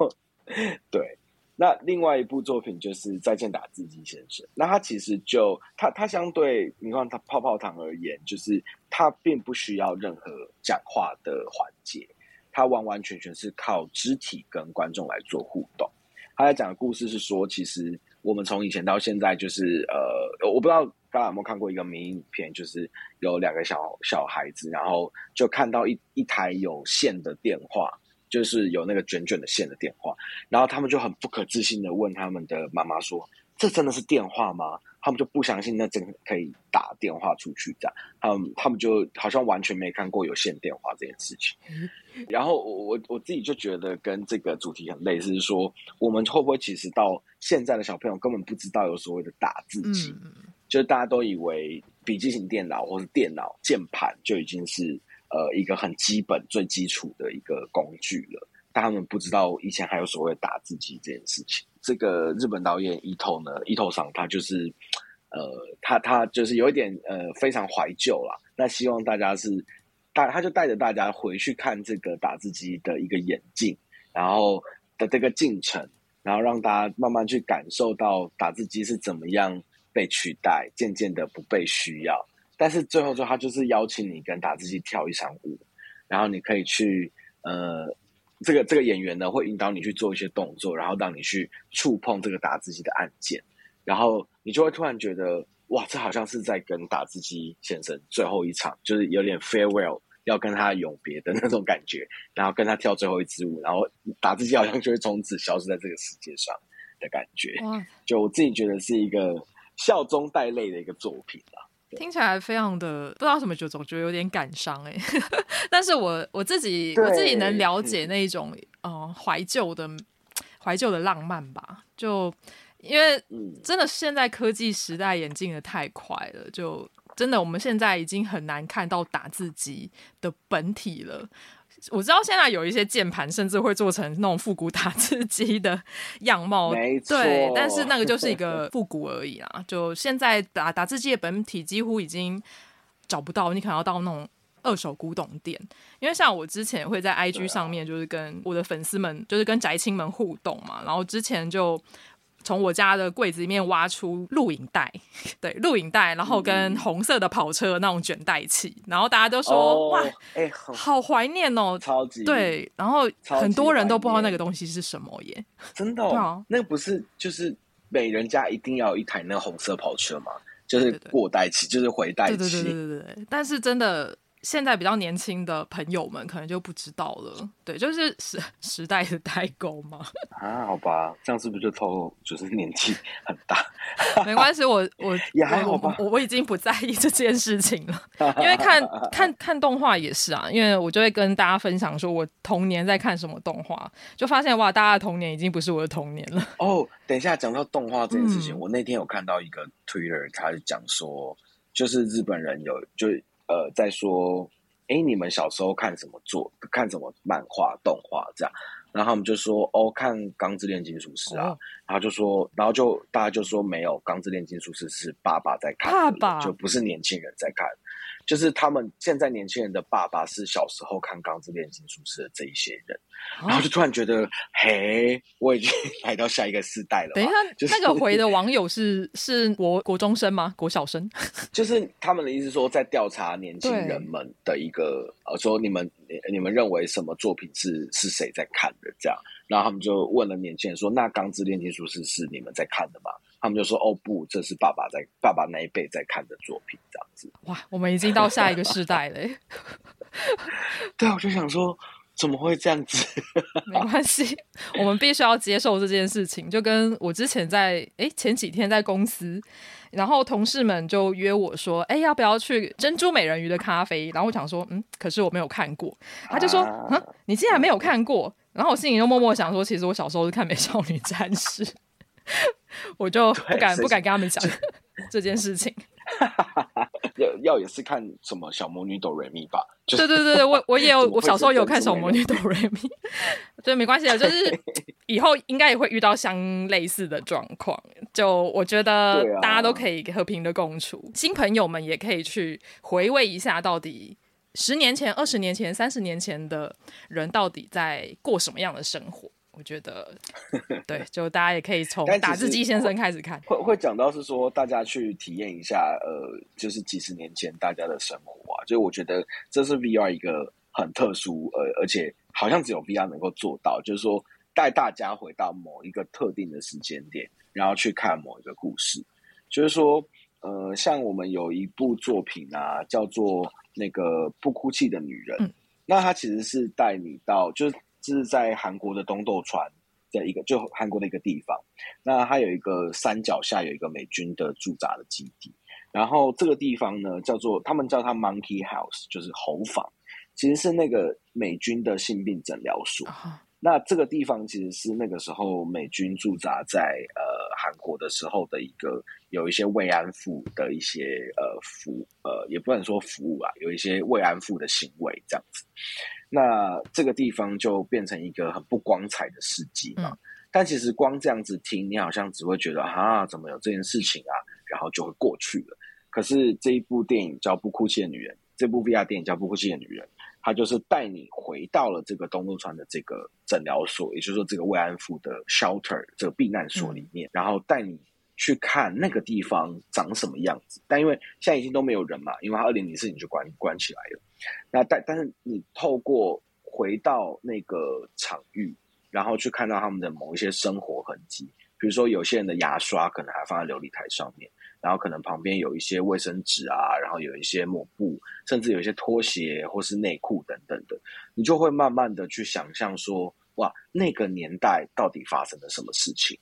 对。那另外一部作品就是《再见打字机先生》，那他其实就他他相对你看他泡泡糖而言，就是他并不需要任何讲话的环节，他完完全全是靠肢体跟观众来做互动。他在讲的故事是说，其实我们从以前到现在，就是呃，我不知道大家有没有看过一个迷影片，就是有两个小小孩子，然后就看到一一台有线的电话。就是有那个卷卷的线的电话，然后他们就很不可置信的问他们的妈妈说：“这真的是电话吗？”他们就不相信那真的可以打电话出去这样。他们他们就好像完全没看过有线电话这件事情。然后我我我自己就觉得跟这个主题很类似，是说我们会不会其实到现在的小朋友根本不知道有所谓的打字机，就是大家都以为笔记型电脑或是电脑键盘就已经是。呃，一个很基本、最基础的一个工具了，但他们不知道以前还有所谓打字机这件事情。这个日本导演伊藤呢，伊藤桑他就是，呃，他他就是有一点呃非常怀旧啦。那希望大家是带，他就带着大家回去看这个打字机的一个演进，然后的这个进程，然后让大家慢慢去感受到打字机是怎么样被取代，渐渐的不被需要。但是最后，就他就是邀请你跟打字机跳一场舞，然后你可以去呃，这个这个演员呢会引导你去做一些动作，然后让你去触碰这个打字机的按键，然后你就会突然觉得哇，这好像是在跟打字机先生最后一场，就是有点 farewell 要跟他永别的那种感觉，然后跟他跳最后一支舞，然后打字机好像就会从此消失在这个世界上的感觉。就我自己觉得是一个笑中带泪的一个作品啦。听起来非常的不知道什么，就总觉得有点感伤哎。但是我我自己我自己能了解那种呃怀旧的怀旧的浪漫吧。就因为真的现在科技时代演进的太快了，就真的我们现在已经很难看到打字机的本体了。我知道现在有一些键盘甚至会做成那种复古打字机的样貌，没错，对，但是那个就是一个 复古而已啦。就现在打打字机的本体几乎已经找不到，你可能要到那种二手古董店。因为像我之前会在 IG 上面，就是跟我的粉丝们，就是跟宅青们互动嘛，然后之前就。从我家的柜子里面挖出录影带，对，录影带，然后跟红色的跑车那种卷带器，然后大家都说、哦、哇，哎、欸，好怀念哦，超级对，然后很多人都不知道那个东西是什么耶，真的、哦，对啊，那个不是就是每人家一定要有一台那个红色跑车吗？就是过带器，就是回带器，对对对对对对，但是真的。现在比较年轻的朋友们可能就不知道了，对，就是时 时代的代沟嘛。啊，好吧，这样是不是就透露就是年纪很大？没关系，我我 也还好吧，我我已经不在意这件事情了，因为看看看动画也是啊，因为我就会跟大家分享说我童年在看什么动画，就发现哇，大家的童年已经不是我的童年了。哦，等一下讲到动画这件事情，嗯，我那天有看到一个 Twitter，他讲说，就是日本人有就。呃，在说哎，你们小时候看什么作，看什么漫画、动画这样？然后他们就说，哦，看《钢之炼金术师》啊。哦、然后就说，然后就大家就说，没有，《钢之炼金术师》是爸爸在看，爸爸就不是年轻人在看。就是他们现在年轻人的爸爸是小时候看《钢之炼金术师》的这一些人，哦、然后就突然觉得，嘿，我已经 来到下一个世代了。等一下，就是、那个回的网友是是国国中生吗？国小生？就是他们的意思说，在调查年轻人们的一个呃，说你们你你们认为什么作品是是谁在看的？这样，然后他们就问了年轻人说：“那《钢之炼金术师》是你们在看的吗？”他们就说：“哦不，这是爸爸在爸爸那一辈在看的作品，这样子。”哇，我们已经到下一个世代了。对啊，我就想说，怎么会这样子？没关系，我们必须要接受这件事情。就跟我之前在哎前几天在公司，然后同事们就约我说：“哎，要不要去珍珠美人鱼的咖啡？”然后我想说：“嗯，可是我没有看过。”他就说：“嗯、啊，你竟然没有看过？”然后我心里就默默想说：“其实我小时候是看《美少女战士》。”我就不敢不敢跟他们讲这件事情。要要也是看什么小魔女哆瑞咪吧？对对对对，我我也有，我小时候有看小魔女哆瑞咪。对，没关系的，就是以后应该也会遇到相类似的状况。就我觉得大家都可以和平的共处，新朋友们也可以去回味一下，到底十年前、二十年前、三十年前的人到底在过什么样的生活。我觉得，对，就大家也可以从打字机先生开始看，会会讲到是说大家去体验一下，呃，就是几十年前大家的生活啊，就我觉得这是 VR 一个很特殊，呃，而且好像只有 VR 能够做到，就是说带大家回到某一个特定的时间点，然后去看某一个故事，就是说，呃，像我们有一部作品啊，叫做那个不哭泣的女人，嗯、那它其实是带你到就是。是在韩国的东豆川的一个，就韩国的一个地方。那它有一个山脚下有一个美军的驻扎的基地，然后这个地方呢叫做他们叫它 Monkey House，就是猴房，其实是那个美军的性病诊疗所。那这个地方其实是那个时候美军驻扎在呃韩国的时候的一个有一些慰安妇的一些呃服呃也不能说服务啊，有一些慰安妇的行为这样子。那这个地方就变成一个很不光彩的事迹嘛。嗯、但其实光这样子听，你好像只会觉得啊，怎么有这件事情啊？然后就会过去了。可是这一部电影叫《不哭泣的女人》，这部 VR 电影叫《不哭泣的女人》，它就是带你回到了这个东豆川的这个诊疗所，也就是说这个慰安妇的 shelter 这个避难所里面，嗯、然后带你去看那个地方长什么样子。但因为现在已经都没有人嘛，因为它二零零四年就关关起来了。那但但是你透过回到那个场域，然后去看到他们的某一些生活痕迹，比如说有些人的牙刷可能还放在琉璃台上面，然后可能旁边有一些卫生纸啊，然后有一些抹布，甚至有一些拖鞋或是内裤等等的，你就会慢慢的去想象说，哇，那个年代到底发生了什么事情？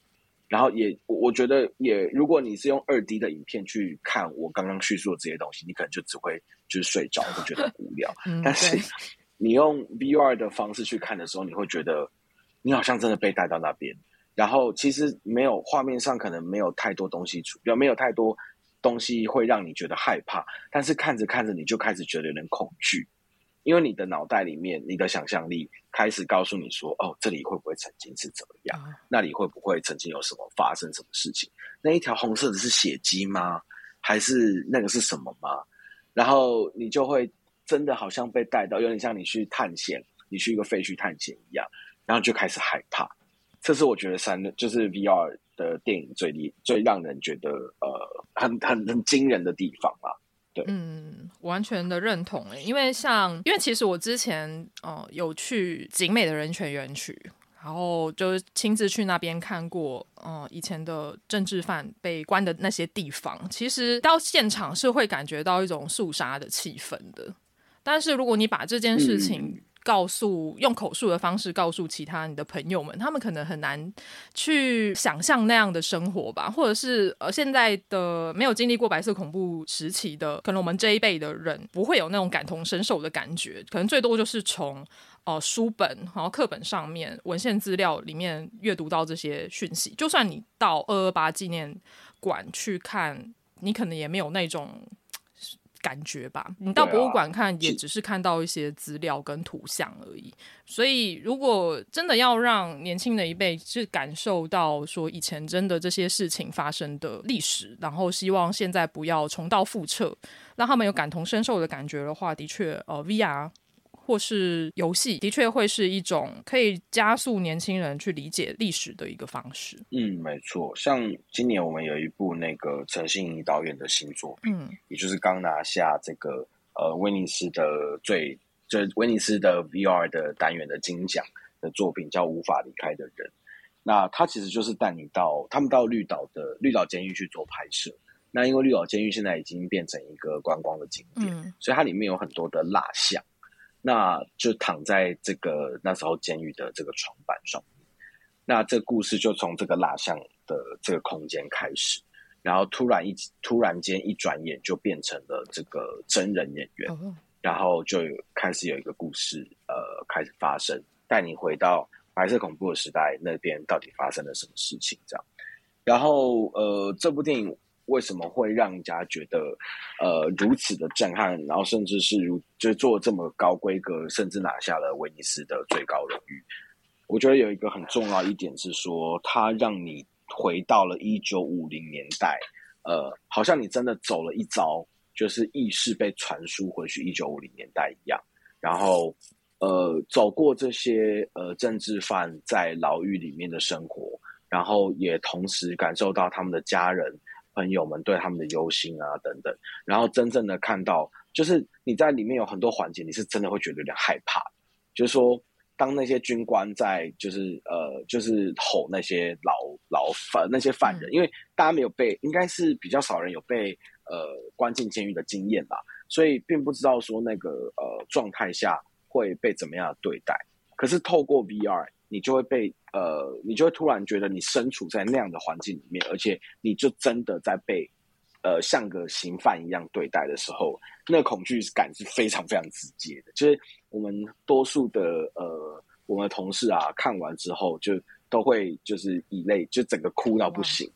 然后也，我觉得也，如果你是用二 D 的影片去看我刚刚叙述的这些东西，你可能就只会就是睡着，会觉得很无聊。嗯、但是你用 VR 的方式去看的时候，你会觉得你好像真的被带到那边。然后其实没有画面上可能没有太多东西出，没有太多东西会让你觉得害怕，但是看着看着你就开始觉得有点恐惧。因为你的脑袋里面，你的想象力开始告诉你说：“哦，这里会不会曾经是怎么样？那里会不会曾经有什么发生什么事情？那一条红色的是血迹吗？还是那个是什么吗？”然后你就会真的好像被带到，有点像你去探险，你去一个废墟探险一样，然后就开始害怕。这是我觉得三就是 VR 的电影最厉最让人觉得呃很很很惊人的地方啊。对嗯，完全的认同诶，因为像，因为其实我之前呃有去景美的人权园区，然后就亲自去那边看过，呃，以前的政治犯被关的那些地方，其实到现场是会感觉到一种肃杀的气氛的。但是如果你把这件事情，嗯告诉用口述的方式告诉其他你的朋友们，他们可能很难去想象那样的生活吧，或者是呃现在的没有经历过白色恐怖时期的，可能我们这一辈的人不会有那种感同身受的感觉，可能最多就是从呃书本然后课本上面文献资料里面阅读到这些讯息，就算你到二二八纪念馆去看，你可能也没有那种。感觉吧。你到博物馆看，也只是看到一些资料跟图像而已。所以，如果真的要让年轻的一辈是感受到说以前真的这些事情发生的历史，然后希望现在不要重蹈覆辙，让他们有感同身受的感觉的话，的确，呃，VR。或是游戏的确会是一种可以加速年轻人去理解历史的一个方式。嗯，没错。像今年我们有一部那个陈信怡导演的新作品，嗯，也就是刚拿下这个呃威尼斯的最就威尼斯的 VR 的单元的金奖的作品，叫《无法离开的人》。那他其实就是带你到他们到绿岛的绿岛监狱去做拍摄。那因为绿岛监狱现在已经变成一个观光的景点，嗯，所以它里面有很多的蜡像。那就躺在这个那时候监狱的这个床板上面，那这故事就从这个蜡像的这个空间开始，然后突然一突然间一转眼就变成了这个真人演员，然后就开始有一个故事呃开始发生，带你回到白色恐怖的时代那边到底发生了什么事情这样，然后呃这部电影。为什么会让人家觉得呃如此的震撼？然后甚至是如就做这么高规格，甚至拿下了威尼斯的最高荣誉。我觉得有一个很重要一点是说，它让你回到了一九五零年代，呃，好像你真的走了一遭，就是意识被传输回去一九五零年代一样。然后呃，走过这些呃政治犯在牢狱里面的生活，然后也同时感受到他们的家人。朋友们对他们的忧心啊等等，然后真正的看到，就是你在里面有很多环节，你是真的会觉得有点害怕。就是说，当那些军官在就是呃就是吼那些老老犯那些犯人，因为大家没有被，应该是比较少人有被呃关进监狱的经验吧，所以并不知道说那个呃状态下会被怎么样对待。可是透过 VR。你就会被呃，你就会突然觉得你身处在那样的环境里面，而且你就真的在被呃像个刑犯一样对待的时候，那恐惧感是非常非常直接的。就是我们多数的呃，我们的同事啊，看完之后就都会就是以泪就整个哭到不行。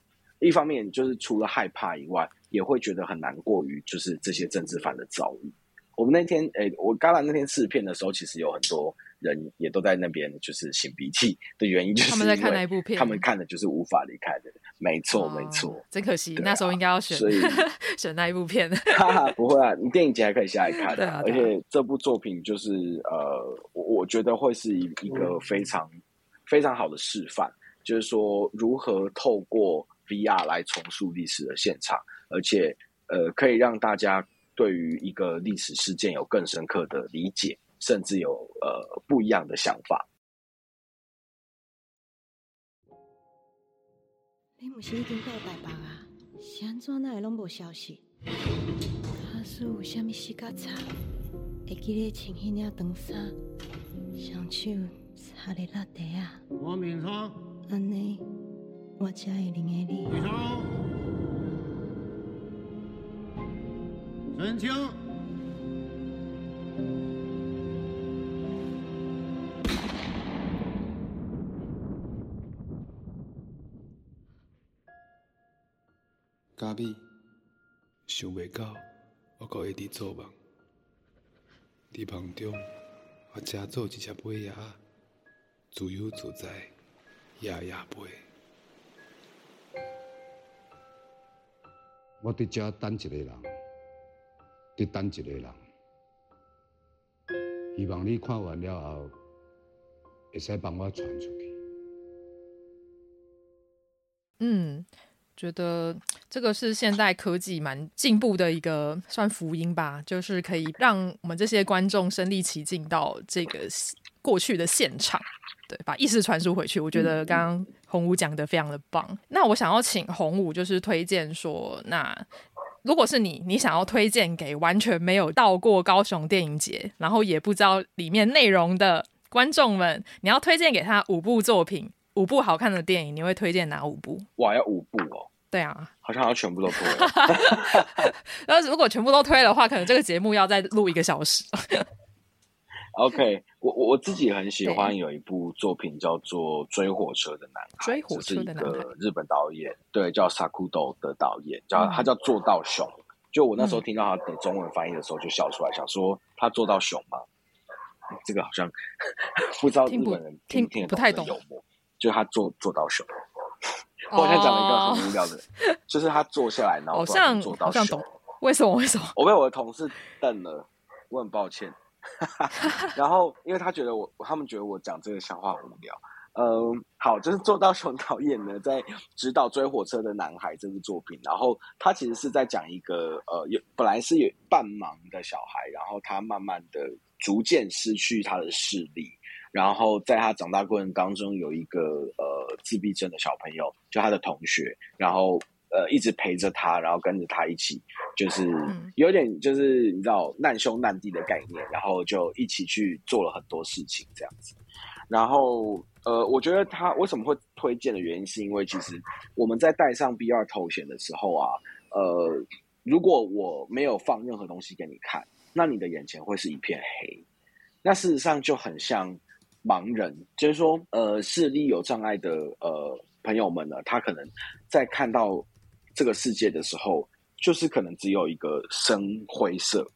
一方面就是除了害怕以外，也会觉得很难过于就是这些政治犯的遭遇。我们那天诶，我刚来那天试片的时候，其实有很多。人也都在那边，就是擤鼻涕的原因，就是他们在看那一部片，他们看的就是无法离开的，没错、哦，没错。真可惜、啊，那时候应该要选，所以 选那一部片。哈哈，不会啊，你电影节还可以下来看的。而且这部作品就是呃，我我觉得会是一一个非常、嗯、非常好的示范，就是说如何透过 VR 来重塑历史的现场，而且呃，可以让大家对于一个历史事件有更深刻的理解。甚至有呃不一样的想法。你不是已经到台北啊？是安怎哪会拢无消息？假使有啥物事较差，会记得穿迄领长衫，双手插在落地啊。王敏聪，安尼我才会认得你。敏聪，陈清。咖米想袂到，我阁会伫做梦。伫梦中，我正做一只尾鸭，自由自在，夜夜飞。我伫遮等一个人，伫等一个人。希望你看完了后，会使帮我传出去。嗯。觉得这个是现代科技蛮进步的一个算福音吧，就是可以让我们这些观众身临其境到这个过去的现场，对，把意识传输回去。我觉得刚刚洪武讲的非常的棒。那我想要请洪武就是推荐说，那如果是你，你想要推荐给完全没有到过高雄电影节，然后也不知道里面内容的观众们，你要推荐给他五部作品。五部好看的电影，你会推荐哪五部？哇，要五部哦！对啊，好像要全部都推。但是如果全部都推的话，可能这个节目要再录一个小时。OK，我我自己很喜欢有一部作品叫做《追火车的男孩》，追火车的男孩，日本导演，对，叫 Sakudo 的导演，叫他叫做到雄。就我那时候听到他的中文翻译的时候，就笑出来，想说他做到熊吗？这个好像不知道日本人听听不太懂幽默，就他做做到熊。我好像讲了一个很无聊的，就是他坐下来，然后做到熊。为什么？为什么？我被我的同事瞪了，我很抱歉。然后，因为他觉得我，他们觉得我讲这个笑话无聊。嗯，好，就是做到熊导演呢，在指导《追火车的男孩》这部作品，然后他其实是在讲一个呃，有本来是有半盲的小孩，然后他慢慢的逐渐失去他的视力，然后在他长大过程当中，有一个呃自闭症的小朋友，就他的同学，然后。呃，一直陪着他，然后跟着他一起，就是有点就是你知道难兄难弟的概念，然后就一起去做了很多事情这样子。然后呃，我觉得他为什么会推荐的原因，是因为其实我们在戴上 B 二头显的时候啊，呃，如果我没有放任何东西给你看，那你的眼前会是一片黑。那事实上就很像盲人，就是说呃，视力有障碍的呃朋友们呢，他可能在看到。这个世界的时候，就是可能只有一个深灰色，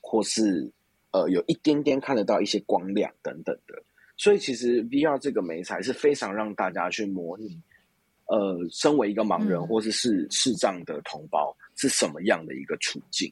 或是呃有一点点看得到一些光亮等等的。所以其实 VR 这个媒材是非常让大家去模拟，呃，身为一个盲人或是视视障的同胞是什么样的一个处境。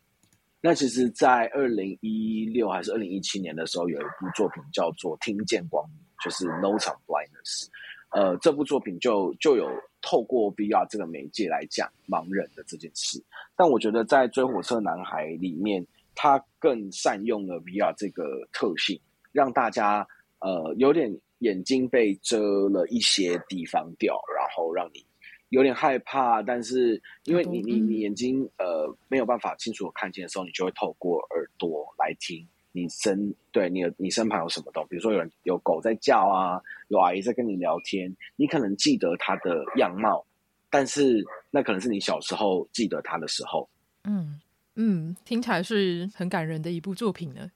那其实，在二零一六还是二零一七年的时候，有一部作品叫做《听见光明》，就是 Notes on Blindness。呃，这部作品就就有透过 VR 这个媒介来讲盲人的这件事，但我觉得在《追火车男孩》里面，他更善用了 VR 这个特性，让大家呃有点眼睛被遮了一些地方掉，然后让你有点害怕，但是因为你你你眼睛呃没有办法清楚的看见的时候，你就会透过耳朵来听。你身对你的你身旁有什么东西？比如说有人有狗在叫啊，有阿姨在跟你聊天，你可能记得他的样貌，但是那可能是你小时候记得他的时候。嗯嗯，听起来是很感人的一部作品呢。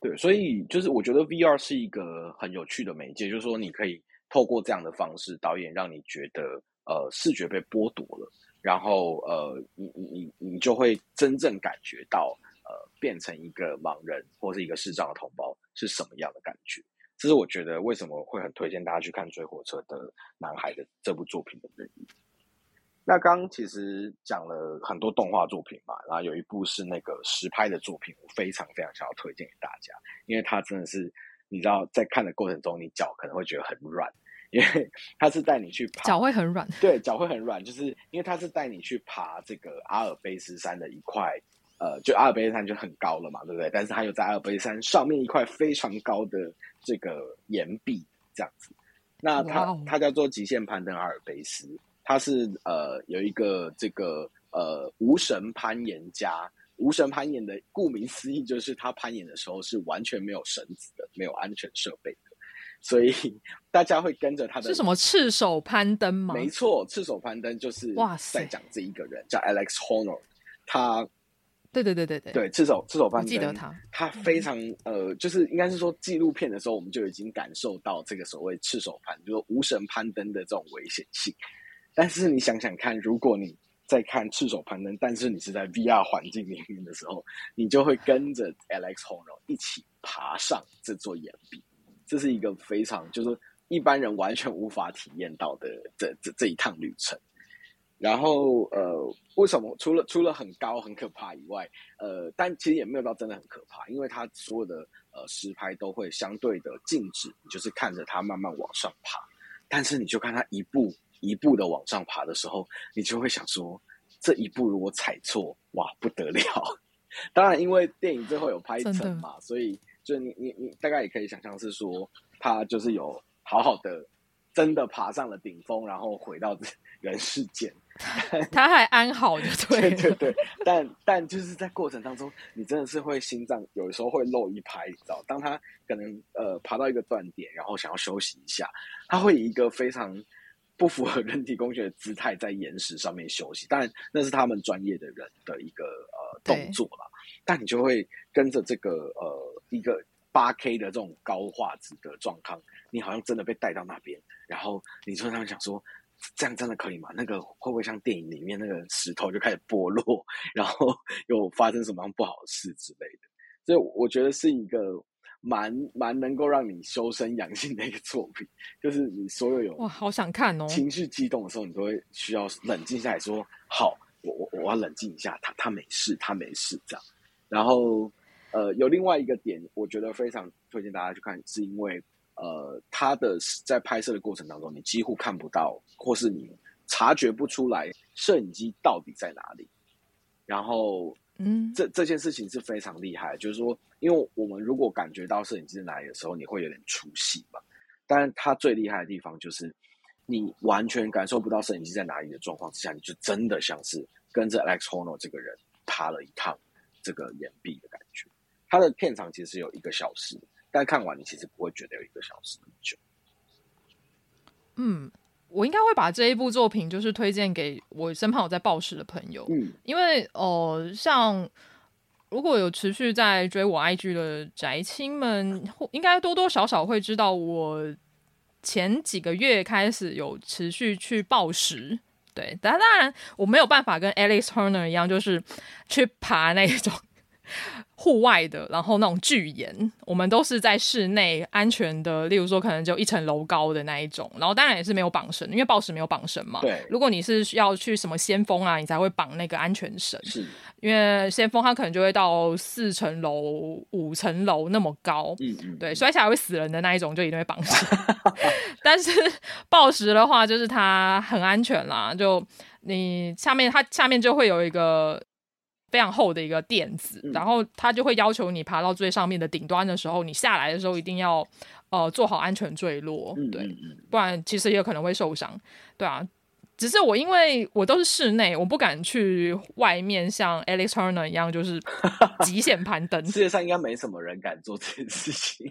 对，所以就是我觉得 VR 是一个很有趣的媒介，就是说你可以透过这样的方式，导演让你觉得呃视觉被剥夺了，然后呃你你你你就会真正感觉到。呃，变成一个盲人或是一个视障的同胞是什么样的感觉？这是我觉得为什么会很推荐大家去看《追火车的男孩》的这部作品的原因。那刚其实讲了很多动画作品嘛，然后有一部是那个实拍的作品，我非常非常想要推荐给大家，因为它真的是你知道，在看的过程中，你脚可能会觉得很软，因为 它是带你去爬，脚会很软，对，脚会很软，就是因为它是带你去爬这个阿尔卑斯山的一块。呃，就阿尔卑斯山就很高了嘛，对不对？但是它又在阿尔卑斯山上面一块非常高的这个岩壁这样子。那它.它叫做极限攀登阿尔卑斯，它是呃有一个这个呃无绳攀岩家，无绳攀岩的顾名思义就是他攀岩的时候是完全没有绳子的，没有安全设备的，所以 大家会跟着他的。是什么赤手攀登吗？没错，赤手攀登就是哇塞，在讲这一个人叫 Alex Honnold，他。对对对对对，对赤手赤手攀登，记得他，他非常呃，就是应该是说纪录片的时候，我们就已经感受到这个所谓赤手攀，就是无绳攀登的这种危险性。但是你想想看，如果你在看赤手攀登，但是你是在 VR 环境里面的时候，你就会跟着 Alex Honnold 一起爬上这座岩壁，这是一个非常就是一般人完全无法体验到的这这这一趟旅程。然后呃，为什么除了除了很高很可怕以外，呃，但其实也没有到真的很可怕，因为它所有的呃实拍都会相对的静止，就是看着它慢慢往上爬。但是你就看它一步一步的往上爬的时候，你就会想说，这一步如果踩错，哇，不得了！当然，因为电影最后有拍成嘛，所以就你你你大概也可以想象是说，他就是有好好的真的爬上了顶峰，然后回到 人世间。他还安好就对，对对对，但但就是在过程当中，你真的是会心脏有时候会漏一拍，你知道？当他可能呃爬到一个断点，然后想要休息一下，他会以一个非常不符合人体工学的姿态在岩石上面休息。当然那是他们专业的人的一个呃动作啦，但你就会跟着这个呃一个八 K 的这种高画质的状况，你好像真的被带到那边，然后你就在那边想说。这样真的可以吗？那个会不会像电影里面那个石头就开始剥落，然后又发生什么样不好的事之类的？所以我觉得是一个蛮蛮能够让你修身养性的一个作品。就是你所有有哇，好想看哦，情绪激动的时候，你都会需要冷静下来说，好，我我我要冷静一下，他他没事，他没事这样。然后呃，有另外一个点，我觉得非常推荐大家去看，是因为。呃，他的在拍摄的过程当中，你几乎看不到，或是你察觉不出来摄影机到底在哪里。然后，嗯，这这件事情是非常厉害，就是说，因为我们如果感觉到摄影机在哪里的时候，你会有点出戏嘛。但他最厉害的地方就是，你完全感受不到摄影机在哪里的状况之下，你就真的像是跟着 Alex Honnold 这个人爬了一趟这个岩壁的感觉。他的片长其实有一个小时。但看完你其实不会觉得有一个小时那么久。嗯，我应该会把这一部作品就是推荐给我身旁有在暴食的朋友。嗯，因为哦、呃，像如果有持续在追我 IG 的宅青们，应该多多少少会知道我前几个月开始有持续去暴食。对，但当然我没有办法跟 Alex Honnold 一样，就是去爬那种。户外的，然后那种巨岩，我们都是在室内安全的，例如说可能就一层楼高的那一种，然后当然也是没有绑绳，因为暴石没有绑绳嘛。对，如果你是要去什么先锋啊，你才会绑那个安全绳。是，因为先锋它可能就会到四层楼、五层楼那么高，嗯嗯，对，摔下来会死人的那一种就一定会绑绳。但是暴石的话，就是它很安全啦，就你下面它下面就会有一个。非常厚的一个垫子，然后它就会要求你爬到最上面的顶端的时候，你下来的时候一定要呃做好安全坠落，对，不然其实也有可能会受伤，对啊。只是我因为我都是室内，我不敢去外面像 Alex Honnold 一样，就是极限攀登。世界上应该没什么人敢做这件事情。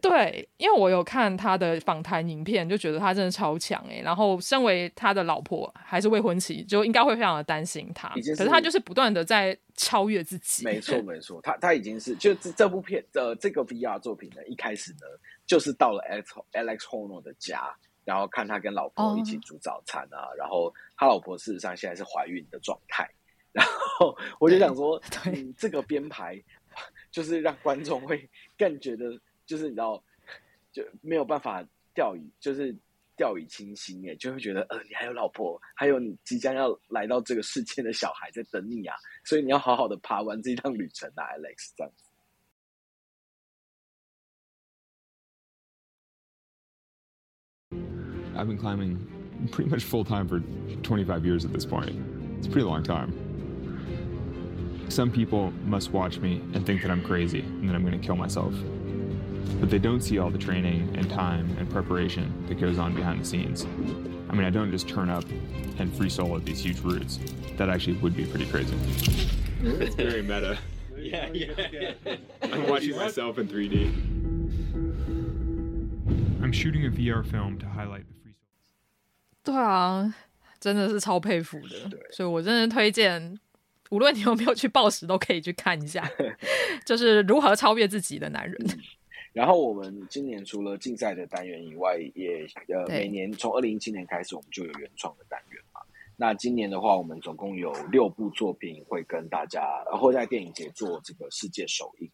对，因为我有看他的访谈影片，就觉得他真的超强哎。然后，身为他的老婆还是未婚妻，就应该会非常的担心他。可是他就是不断的在超越自己。没错，没错，他他已经是就这这部片的、呃、这个 VR 作品呢，一开始呢就是到了 Alex Alex Honnold 的家，然后看他跟老婆一起煮早餐啊。Oh. 然后他老婆事实上现在是怀孕的状态。然后我就想说，对，对、嗯，这个编排 就是让观众会更觉得。就是你知道，就没有办法掉以就是掉以轻心耶，就会觉得呃，你还有老婆，还有你即将要来到这个世界的小孩在等你啊，所以你要好好的爬完这一趟旅程啊，Alex 这样子。I've been climbing pretty much full time for 25 years at this point. It's a pretty long time. Some people must watch me and think that I'm crazy and that I'm going to kill myself. But they don't see all the training and time and preparation that goes on behind the scenes. I mean, I don't just turn up and free solo these huge routes. That actually would be pretty crazy. It's very meta. Yeah, yeah. I'm watching myself in 3D. I'm shooting a VR film to highlight the free solo. 对啊，真的是超佩服的。所以我真的推荐，无论你有没有去抱石，都可以去看一下，就是如何超越自己的男人。 然后我们今年除了竞赛的单元以外，也呃每年从二零一七年开始，我们就有原创的单元嘛。那今年的话，我们总共有六部作品会跟大家，会在电影节做这个世界首映。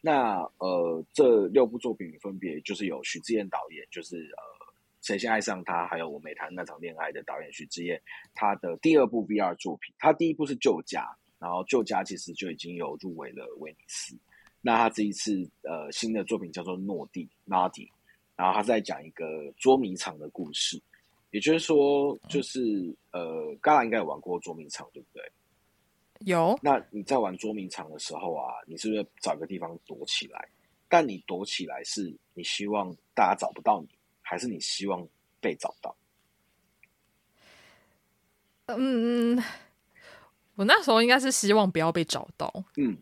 那呃，这六部作品分别就是有许志彦导演，就是呃谁先爱上他，还有我没谈那场恋爱的导演许志彦，他的第二部 VR 作品，他第一部是旧家，然后旧家其实就已经有入围了威尼斯。那他这一次呃新的作品叫做《诺蒂》（Noddy），然后他在讲一个捉迷藏的故事，也就是说，就是呃，刚刚应该有玩过捉迷藏，对不对？有。那你在玩捉迷藏的时候啊，你是不是找个地方躲起来？但你躲起来是你希望大家找不到你，还是你希望被找到？嗯嗯，我那时候应该是希望不要被找到。嗯。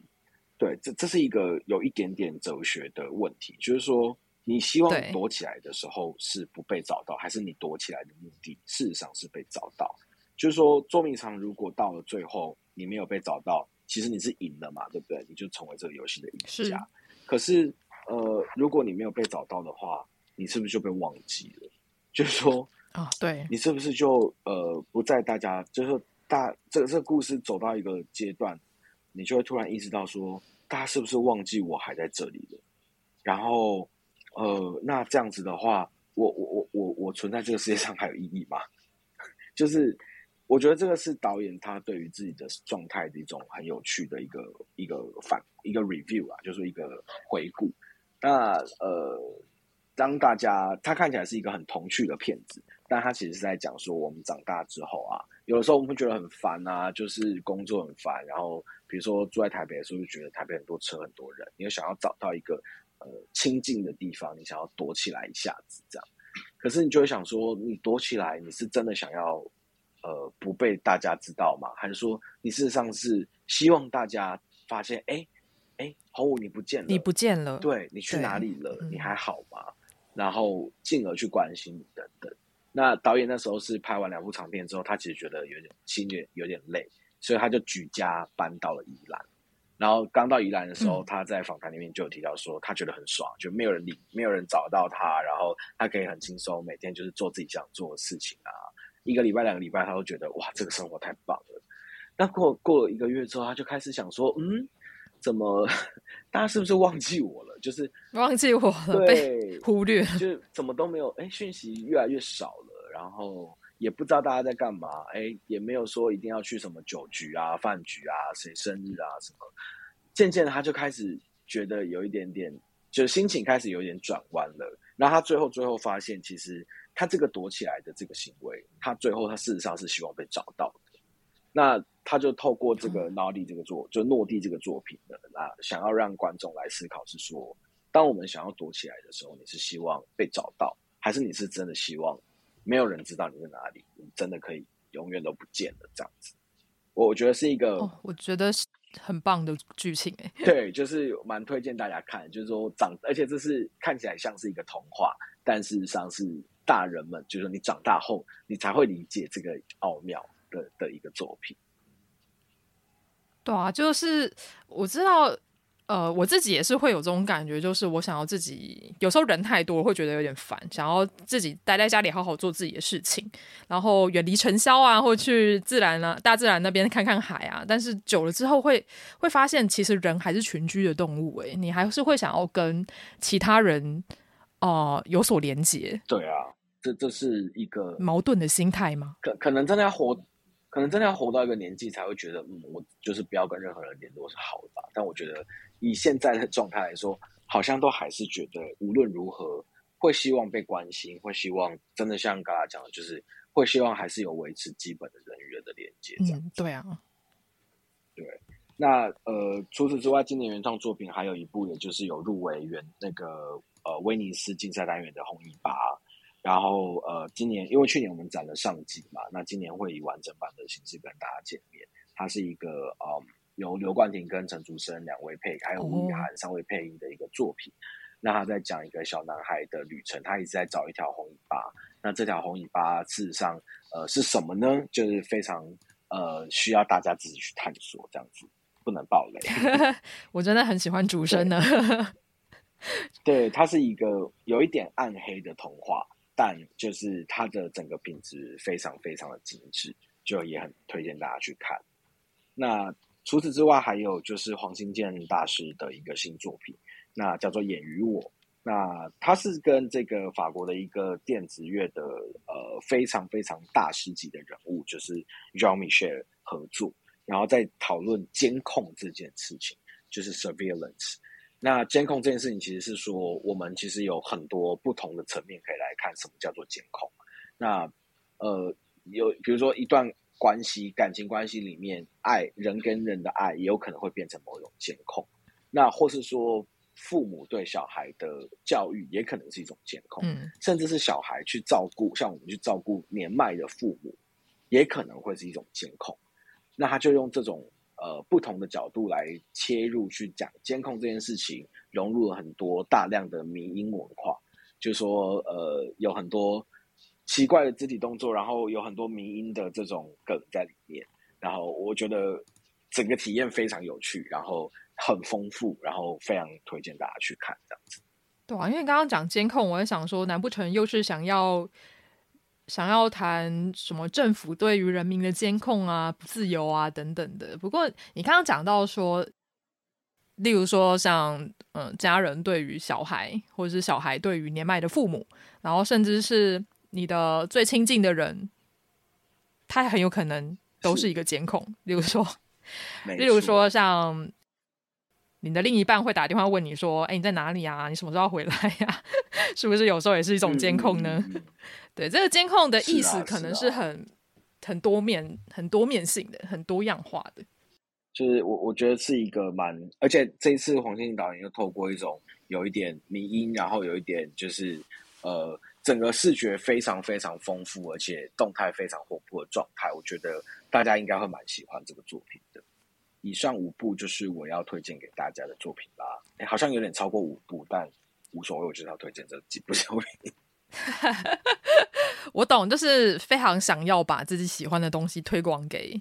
对，这这是一个有一点点哲学的问题，就是说，你希望躲起来的时候是不被找到，还是你躲起来的目的事实上是被找到？就是说，捉迷藏如果到了最后你没有被找到，其实你是赢了嘛，对不对？你就成为这个游戏的赢家。是。可是，呃，如果你没有被找到的话，你是不是就被忘记了？就是说，啊，对，你是不是就呃不在大家就是大这个这个故事走到一个阶段，你就会突然意识到说，大家是不是忘记我还在这里了？然后呃，那这样子的话，我我我我我存在这个世界上还有意义吗？就是我觉得这个是导演他对于自己的状态的一种很有趣的一个一个反一个 review 啊，就是一个回顾。那呃，当大家他看起来是一个很童趣的片子。但他其实是在讲说，我们长大之后啊，有的时候我们会觉得很烦啊，就是工作很烦。然后，比如说住在台北的时候，就觉得台北很多车很多人，你又想要找到一个呃清静的地方，你想要躲起来一下子这样。可是你就会想说，你躲起来，你是真的想要呃不被大家知道吗？还是说你事实上是希望大家发现，哎哎，洪武你不见了，你不见了，对，你去哪里了？你还好吗？然后进而去关心你等等。那导演那时候是拍完两部长片之后，他其实觉得有点心有有点累，所以他就举家搬到了宜兰。然后刚到宜兰的时候，嗯、他在访谈里面就有提到说，他觉得很爽，就没有人理，没有人找到他，然后他可以很轻松，每天就是做自己想做的事情啊。一个礼拜、两个礼拜，他都觉得哇，这个生活太棒了。那过过了一个月之后，他就开始想说，嗯。怎么？大家是不是忘记我了？就是 忘记我了，被忽略，就怎么都没有。哎，讯息越来越少了，然后也不知道大家在干嘛。哎，也没有说一定要去什么酒局啊、饭局啊、谁生日啊什么。渐渐的，他就开始觉得有一点点，就是心情开始有点转弯了。然后他最后最后发现，其实他这个躲起来的这个行为，他最后他事实上是希望被找到的。那。他就透过这个 Noddy 这个作，就诺地这个作品的，那想要让观众来思考是说，当我们想要躲起来的时候，你是希望被找到，还是你是真的希望没有人知道你在哪里，你真的可以永远都不见了这样子？我觉得是一个，哦、我觉得是很棒的剧情哎。对，就是蛮推荐大家看，就是说长，而且这是看起来像是一个童话，但事实上是大人们，就是说你长大后你才会理解这个奥妙的的一个作品。对啊，就是我知道，呃，我自己也是会有这种感觉，就是我想要自己，有时候人太多会觉得有点烦，想要自己待在家里好好做自己的事情，然后远离尘嚣啊，或去自然啊、大自然那边看看海啊。但是久了之后会会发现，其实人还是群居的动物，诶，你还是会想要跟其他人哦、呃、有所连接。对啊，这这是一个矛盾的心态吗？可可能真的要活。可能真的要活到一个年纪，才会觉得，嗯，我就是不要跟任何人联络是好的吧。但我觉得，以现在的状态来说，好像都还是觉得，无论如何，会希望被关心，会希望真的像刚才讲的，就是会希望还是有维持基本的人与人的连接。这样、嗯，对啊，对。那呃，除此之外，今年原创作品还有一部，也就是有入围原那个呃威尼斯竞赛单元的《红尾巴》。然后呃，今年因为去年我们展了上集嘛，那今年会以完整版的形式跟大家见面。它是一个呃由刘冠廷跟陈竹生两位配，还有吴以涵三位配音的一个作品。哦、那他在讲一个小男孩的旅程，他一直在找一条红尾巴。那这条红尾巴事实上呃是什么呢？就是非常呃需要大家自己去探索，这样子不能暴雷。我真的很喜欢竹生呢。对，它是一个有一点暗黑的童话。但就是它的整个品质非常非常的精致，就也很推荐大家去看。那除此之外，还有就是黄新建大师的一个新作品，那叫做《演与我》。那他是跟这个法国的一个电子乐的呃非常非常大师级的人物，就是 Jean Michel 合作，然后在讨论监控这件事情，就是 surveillance。那监控这件事情，其实是说，我们其实有很多不同的层面可以来看，什么叫做监控。那呃，有比如说一段关系、感情关系里面，爱人跟人的爱，也有可能会变成某种监控。那或是说，父母对小孩的教育，也可能是一种监控。嗯，甚至是小孩去照顾，像我们去照顾年迈的父母，也可能会是一种监控。那他就用这种。呃，不同的角度来切入去讲监控这件事情，融入了很多大量的民音文化，就是说呃，有很多奇怪的肢体动作，然后有很多迷音的这种梗在里面，然后我觉得整个体验非常有趣，然后很丰富，然后非常推荐大家去看这样子。对啊，因为刚刚讲监控，我也想说，难不成又是想要想要谈什么政府对于人民的监控啊、不自由啊等等的。不过你刚刚讲到说，例如说像嗯、家人对于小孩，或者是小孩对于年迈的父母，然后甚至是你的最亲近的人，他很有可能都是一个监控。例如说，例如说像。你的另一半会打电话问你说：“哎，你在哪里啊？你什么时候回来呀？是不是有时候也是一种监控呢？”嗯嗯嗯、对，这个监控的意思可能是很很多面、很多面性的、很多样化的。就是我我觉得是一个蛮，而且这一次黄心颖导演又透过一种有一点迷音，然后有一点就是呃，整个视觉非常非常丰富，而且动态非常活泼的状态，我觉得大家应该会蛮喜欢这个作品的。以上五部就是我要推荐给大家的作品吧。哎，好像有点超过五部，但无所谓，我就是要推荐这几部作品。我懂，就是非常想要把自己喜欢的东西推广给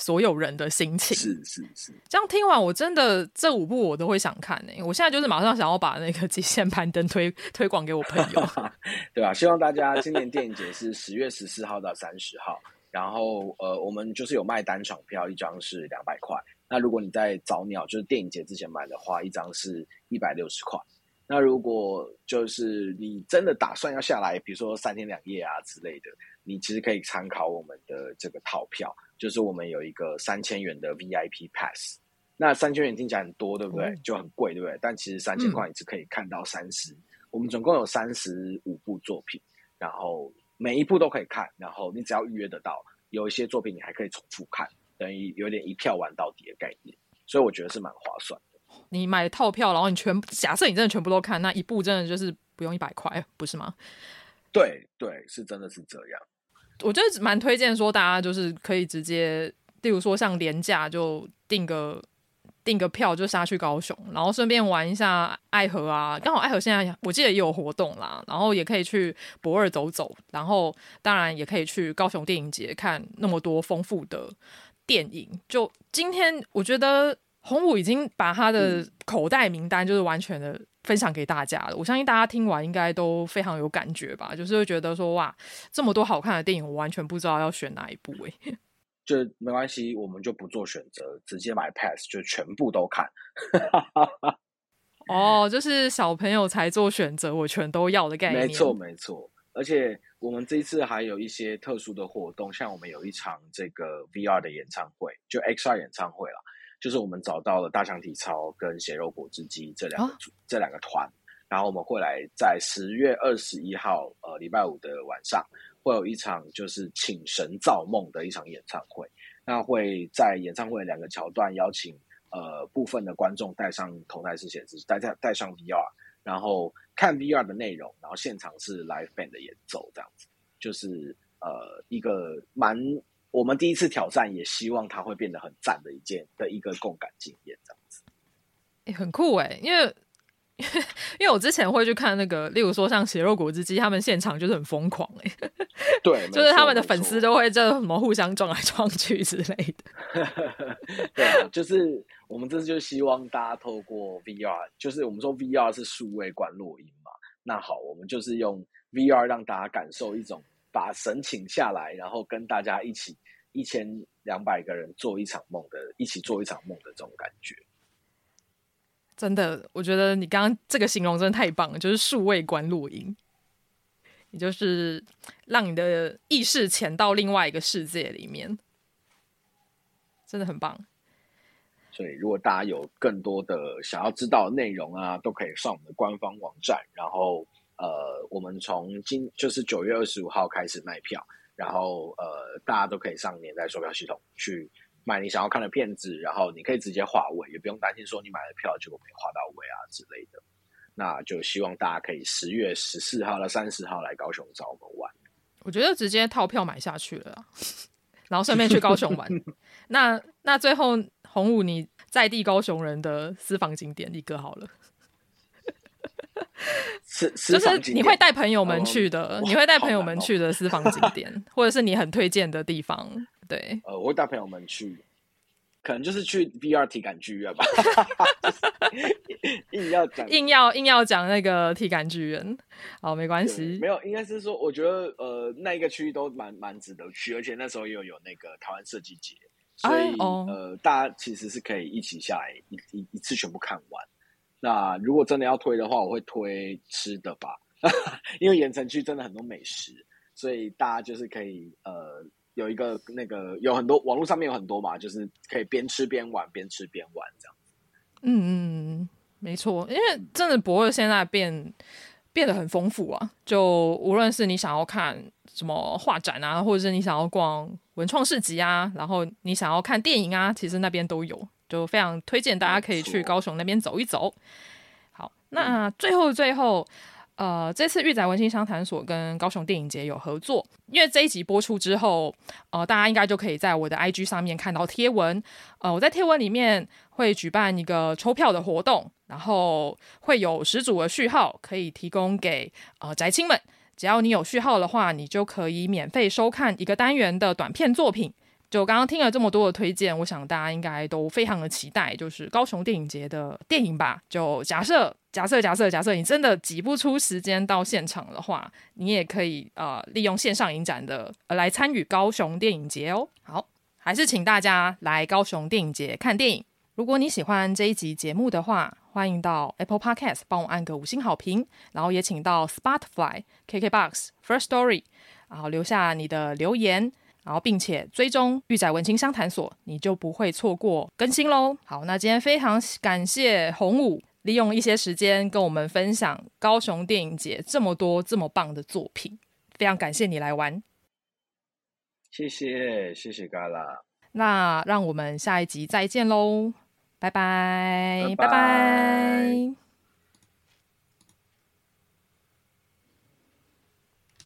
所有人的心情。是是是。这样听完，我真的这五部我都会想看呢。我现在就是马上想要把那个《极限攀登》推 推广给我朋友，对吧？希望大家今年电影节是 十月十四号到三十号。然后，呃，我们就是有卖单场票，一张是两百块。那如果你在早鸟，就是电影节之前买的话，一张是一百六十块。那如果就是你真的打算要下来，比如说三天两夜啊之类的，你其实可以参考我们的这个套票，就是我们有一个三千元的 VIP Pass。那三千元听起来很多，对不对？嗯、就很贵，对不对？但其实三千块你是可以看到三十、嗯。我们总共有三十五部作品，然后。每一部都可以看，然后你只要预约得到，有一些作品你还可以重复看，等于有点一票玩到底的概念，所以我觉得是蛮划算的。你买套票，然后你全假设你真的全部都看，那一部真的就是不用一百块，不是吗？对对，是真的是这样。我觉得蛮推荐说大家就是可以直接，例如说像廉价就订个。订个票就下去高雄，然后顺便玩一下爱河啊。刚好爱河现在我记得也有活动啦，然后也可以去博二走走，然后当然也可以去高雄电影节看那么多丰富的电影。就今天我觉得洪武已经把他的口袋名单就是完全的分享给大家了。我相信大家听完应该都非常有感觉吧，就是会觉得说哇，这么多好看的电影，我完全不知道要选哪一部诶、欸。就没关系，我们就不做选择，直接买 pass 就全部都看。哦，就是小朋友才做选择，我全都要的概 念。没错，没错。而且我们这一次还有一些特殊的活动，像我们有一场这个 VR 的演唱会，就 XR 演唱会啦，就是我们找到了大象体操跟血肉果汁机这两个组、啊、这两个团，然后我们会来在十月二十一号呃礼拜五的晚上。会有一场就是请神造梦的一场演唱会，那会在演唱会两个桥段邀请呃部分的观众带上头戴式显示，带带带上 VR，然后看 VR 的内容，然后现场是 live band 的演奏，这样子。就是呃一个蛮我们第一次挑战，也希望它会变得很赞的一件的一个共感经验，这样子，欸、很酷哎，因为。因为我之前会去看那个，例如说像血肉果汁机，他们现场就是很疯狂哎、欸，对，就是他们的粉丝都会这什么互相撞来撞去之类的。对啊，就是我们这次就希望大家透过 VR，就是我们说 VR 是数位观落音嘛，那好，我们就是用 VR 让大家感受一种把神请下来，然后跟大家一起一千两百个人做一场梦的，一起做一场梦的这种感觉。真的，我觉得你刚刚这个形容真的太棒了，就是数位观录音，也就是让你的意识潜到另外一个世界里面，真的很棒。所以，如果大家有更多的想要知道的内容啊，都可以上我们的官方网站。然后，呃，我们从今就是九月二十五号开始卖票，然后呃，大家都可以上年代售票系统去。买你想要看的片子，然后你可以直接划位，也不用担心说你买了票结果没划到位啊之类的。那就希望大家可以十月十四号到三十号来高雄找我们玩。我觉得直接套票买下去了，然后顺便去高雄玩。那那最后洪武你在地高雄人的私房景点一个好了，就是你会带朋友们去的，哦、你会带朋友们去的私房景点，或者是你很推荐的地方。对，呃，我会带朋友们去。可能就是去 VR 体感剧院吧，硬要讲，硬要硬要讲那个体感剧院，好，没关系，没有，应该是说，我觉得呃，那一个区域都蛮蛮值得去，而且那时候又有那个台湾设计节，所以、哎哦、呃，大家其实是可以一起下来一一一次全部看完。那如果真的要推的话，我会推吃的吧，因为盐城区真的很多美食，所以大家就是可以呃。有一个那个有很多网络上面有很多嘛，就是可以边吃边玩，边吃边玩这样。嗯嗯，没错，因为真的博二现在变变得很丰富啊。就无论是你想要看什么画展啊，或者是你想要逛文创市集啊，然后你想要看电影啊，其实那边都有，就非常推荐大家可以去高雄那边走一走。好，那最后最后。呃，这次玉仔文青商谈所跟高雄电影节有合作，因为这一集播出之后，呃，大家应该就可以在我的 IG 上面看到贴文。呃，我在贴文里面会举办一个抽票的活动，然后会有十组的序号可以提供给呃宅青们，只要你有序号的话，你就可以免费收看一个单元的短片作品。就刚刚听了这么多的推荐，我想大家应该都非常的期待，就是高雄电影节的电影吧。就假设假设假设假设你真的挤不出时间到现场的话，你也可以呃利用线上影展的呃来参与高雄电影节哦。好，还是请大家来高雄电影节看电影。如果你喜欢这一集节目的话，欢迎到 Apple Podcast 帮我按个五星好评，然后也请到 Spotify、KKBox、First Story，然后留下你的留言。然后，并且追踪玉仔文青商谈所，你就不会错过更新喽。好，那今天非常感谢洪武利用一些时间跟我们分享高雄电影节这么多这么棒的作品，非常感谢你来玩。谢谢，谢谢嘎啦。那让我们下一集再见喽，拜拜，拜拜。拜拜。